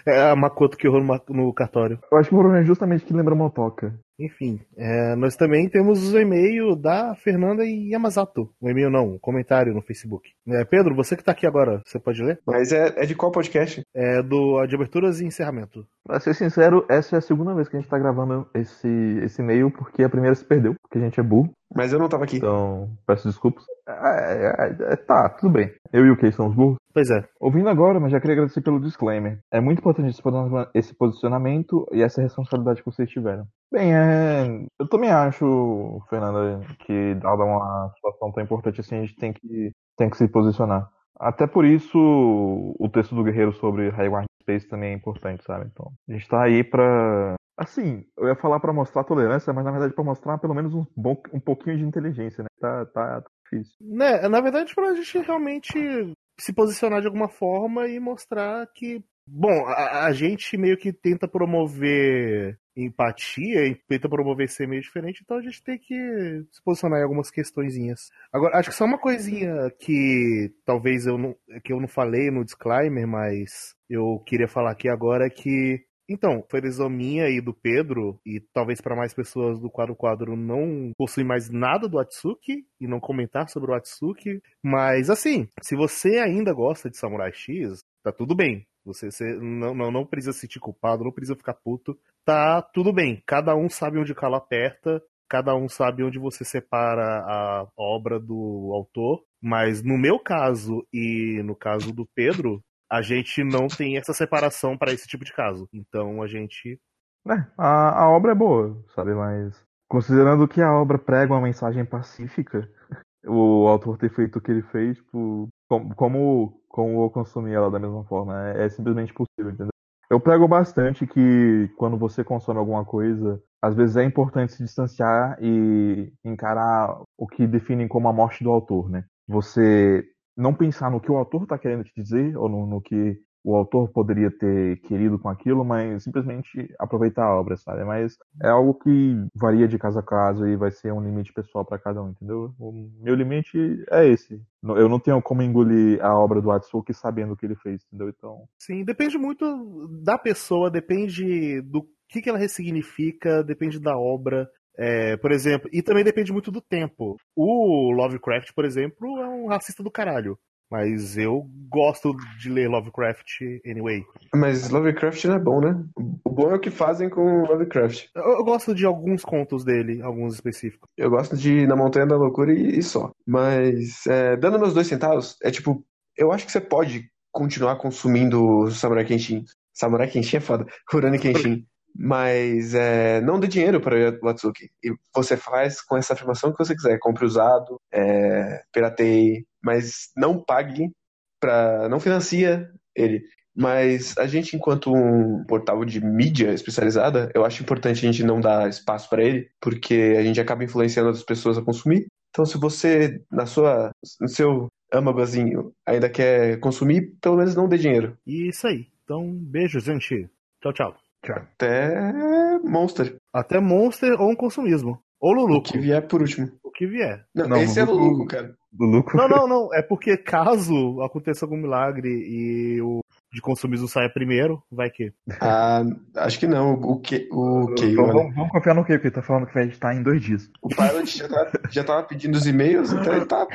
Speaker 1: É a Makoto que errou no, no cartório.
Speaker 2: Eu acho que o problema é justamente que lembra Motoca.
Speaker 1: Enfim, é, nós também temos o e-mail da Fernanda Yamazato. O e-mail não, um comentário no Facebook. É, Pedro, você que tá aqui agora, você pode ler?
Speaker 3: Mas é, é de qual podcast?
Speaker 1: É do de aberturas e encerramento.
Speaker 2: Pra ser sincero, essa é a segunda vez que a gente tá gravando esse, esse e-mail, porque a primeira se perdeu, porque a gente é burro.
Speaker 3: Mas eu não tava aqui.
Speaker 2: Então, peço desculpas. É, é, é, tá, tudo bem. Eu e o Kay somos burros.
Speaker 1: Pois é.
Speaker 2: Ouvindo agora, mas já queria agradecer pelo disclaimer. É muito importante esse posicionamento e essa responsabilidade que vocês tiveram. Bem, é, eu também acho, Fernanda, que dada uma situação tão importante assim, a gente tem que, tem que se posicionar. Até por isso, o texto do Guerreiro sobre Highward Space também é importante, sabe? Então, a gente tá aí pra. Assim, eu ia falar pra mostrar tolerância, mas na verdade pra mostrar pelo menos um, bom, um pouquinho de inteligência, né? Tá, tá, tá difícil.
Speaker 1: Né, na verdade, pra gente realmente se posicionar de alguma forma e mostrar que. Bom, a, a gente meio que tenta promover empatia, tenta promover ser meio diferente, então a gente tem que se posicionar em algumas questõezinhas. Agora, acho que só uma coisinha que talvez eu não, que eu não falei no disclaimer, mas eu queria falar aqui agora é que então, minha e do Pedro, e talvez para mais pessoas do quadro quadro não possuir mais nada do Atsuki e não comentar sobre o Atsuki. Mas assim, se você ainda gosta de Samurai X, tá tudo bem. Você, você não, não, não precisa se sentir culpado, não precisa ficar puto. Tá tudo bem. Cada um sabe onde o calo aperta, cada um sabe onde você separa a obra do autor. Mas no meu caso e no caso do Pedro, a gente não tem essa separação para esse tipo de caso. Então a gente.
Speaker 2: É, a, a obra é boa, sabe? Mas considerando que a obra prega uma mensagem pacífica, o autor ter feito o que ele fez, tipo, como, como, eu consumi ela da mesma forma, é, é simplesmente possível, entendeu? Eu prego bastante que quando você consome alguma coisa, às vezes é importante se distanciar e encarar o que definem como a morte do autor, né? Você não pensar no que o autor está querendo te dizer ou no, no que o autor poderia ter querido com aquilo, mas simplesmente aproveitar a obra, sabe? Mas é algo que varia de caso a caso e vai ser um limite pessoal para cada um, entendeu? O meu limite é esse. Eu não tenho como engolir a obra do Atsuki sabendo o que ele fez, entendeu? Então,
Speaker 1: Sim, depende muito da pessoa, depende do que, que ela ressignifica, depende da obra. É, por exemplo, e também depende muito do tempo. O Lovecraft, por exemplo, é um racista do caralho. Mas eu gosto de ler Lovecraft anyway.
Speaker 3: Mas Lovecraft não é bom, né? O bom é o que fazem com Lovecraft.
Speaker 1: Eu, eu gosto de alguns contos dele, alguns específicos.
Speaker 3: Eu gosto de na Montanha da Loucura e, e só. Mas, é, dando meus dois centavos, é tipo, eu acho que você pode continuar consumindo Samurai Kenshin. Samurai Kenshin é foda. Rurouni Kenshin. Mas é, não dê dinheiro para o Atsuki. E você faz com essa afirmação que você quiser. Compre usado, é, pirateie, mas não pague para. não financia ele. Mas a gente, enquanto um portal de mídia especializada, eu acho importante a gente não dar espaço para ele, porque a gente acaba influenciando outras pessoas a consumir. Então, se você, na sua, no seu âmagozinho, ainda quer consumir, pelo menos não dê dinheiro.
Speaker 1: E isso aí. Então, beijo, gente. Tchau, tchau.
Speaker 3: Até Monster,
Speaker 1: Até Monster ou um consumismo. Ou
Speaker 3: o
Speaker 1: Luluco.
Speaker 3: que vier por último.
Speaker 1: O que vier.
Speaker 3: Não,
Speaker 2: Não,
Speaker 3: esse é
Speaker 2: Luluco-
Speaker 3: cara.
Speaker 5: Luco.
Speaker 1: Não, não, não. É porque caso aconteça algum milagre e o de consumismo saia primeiro, vai que.
Speaker 3: Ah, acho que não. O que o que
Speaker 5: Vamos, vamos, vamos confiar no que ele tá falando que vai estar em dois dias.
Speaker 3: O Pilot já tava, já tava pedindo os e-mails, então ele tá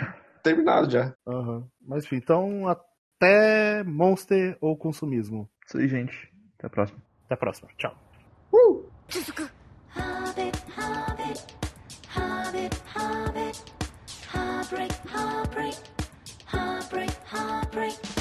Speaker 3: terminado já.
Speaker 1: Aham. Mas enfim, então até Monster ou consumismo.
Speaker 5: Isso aí, gente. Até a próxima.
Speaker 1: Até a próxima. Tchau.
Speaker 6: 続く Hobbit, Hobbit, Hobbit, Hobbit, Heartbreak, Heartbreak, Heartbreak, Heartbreak.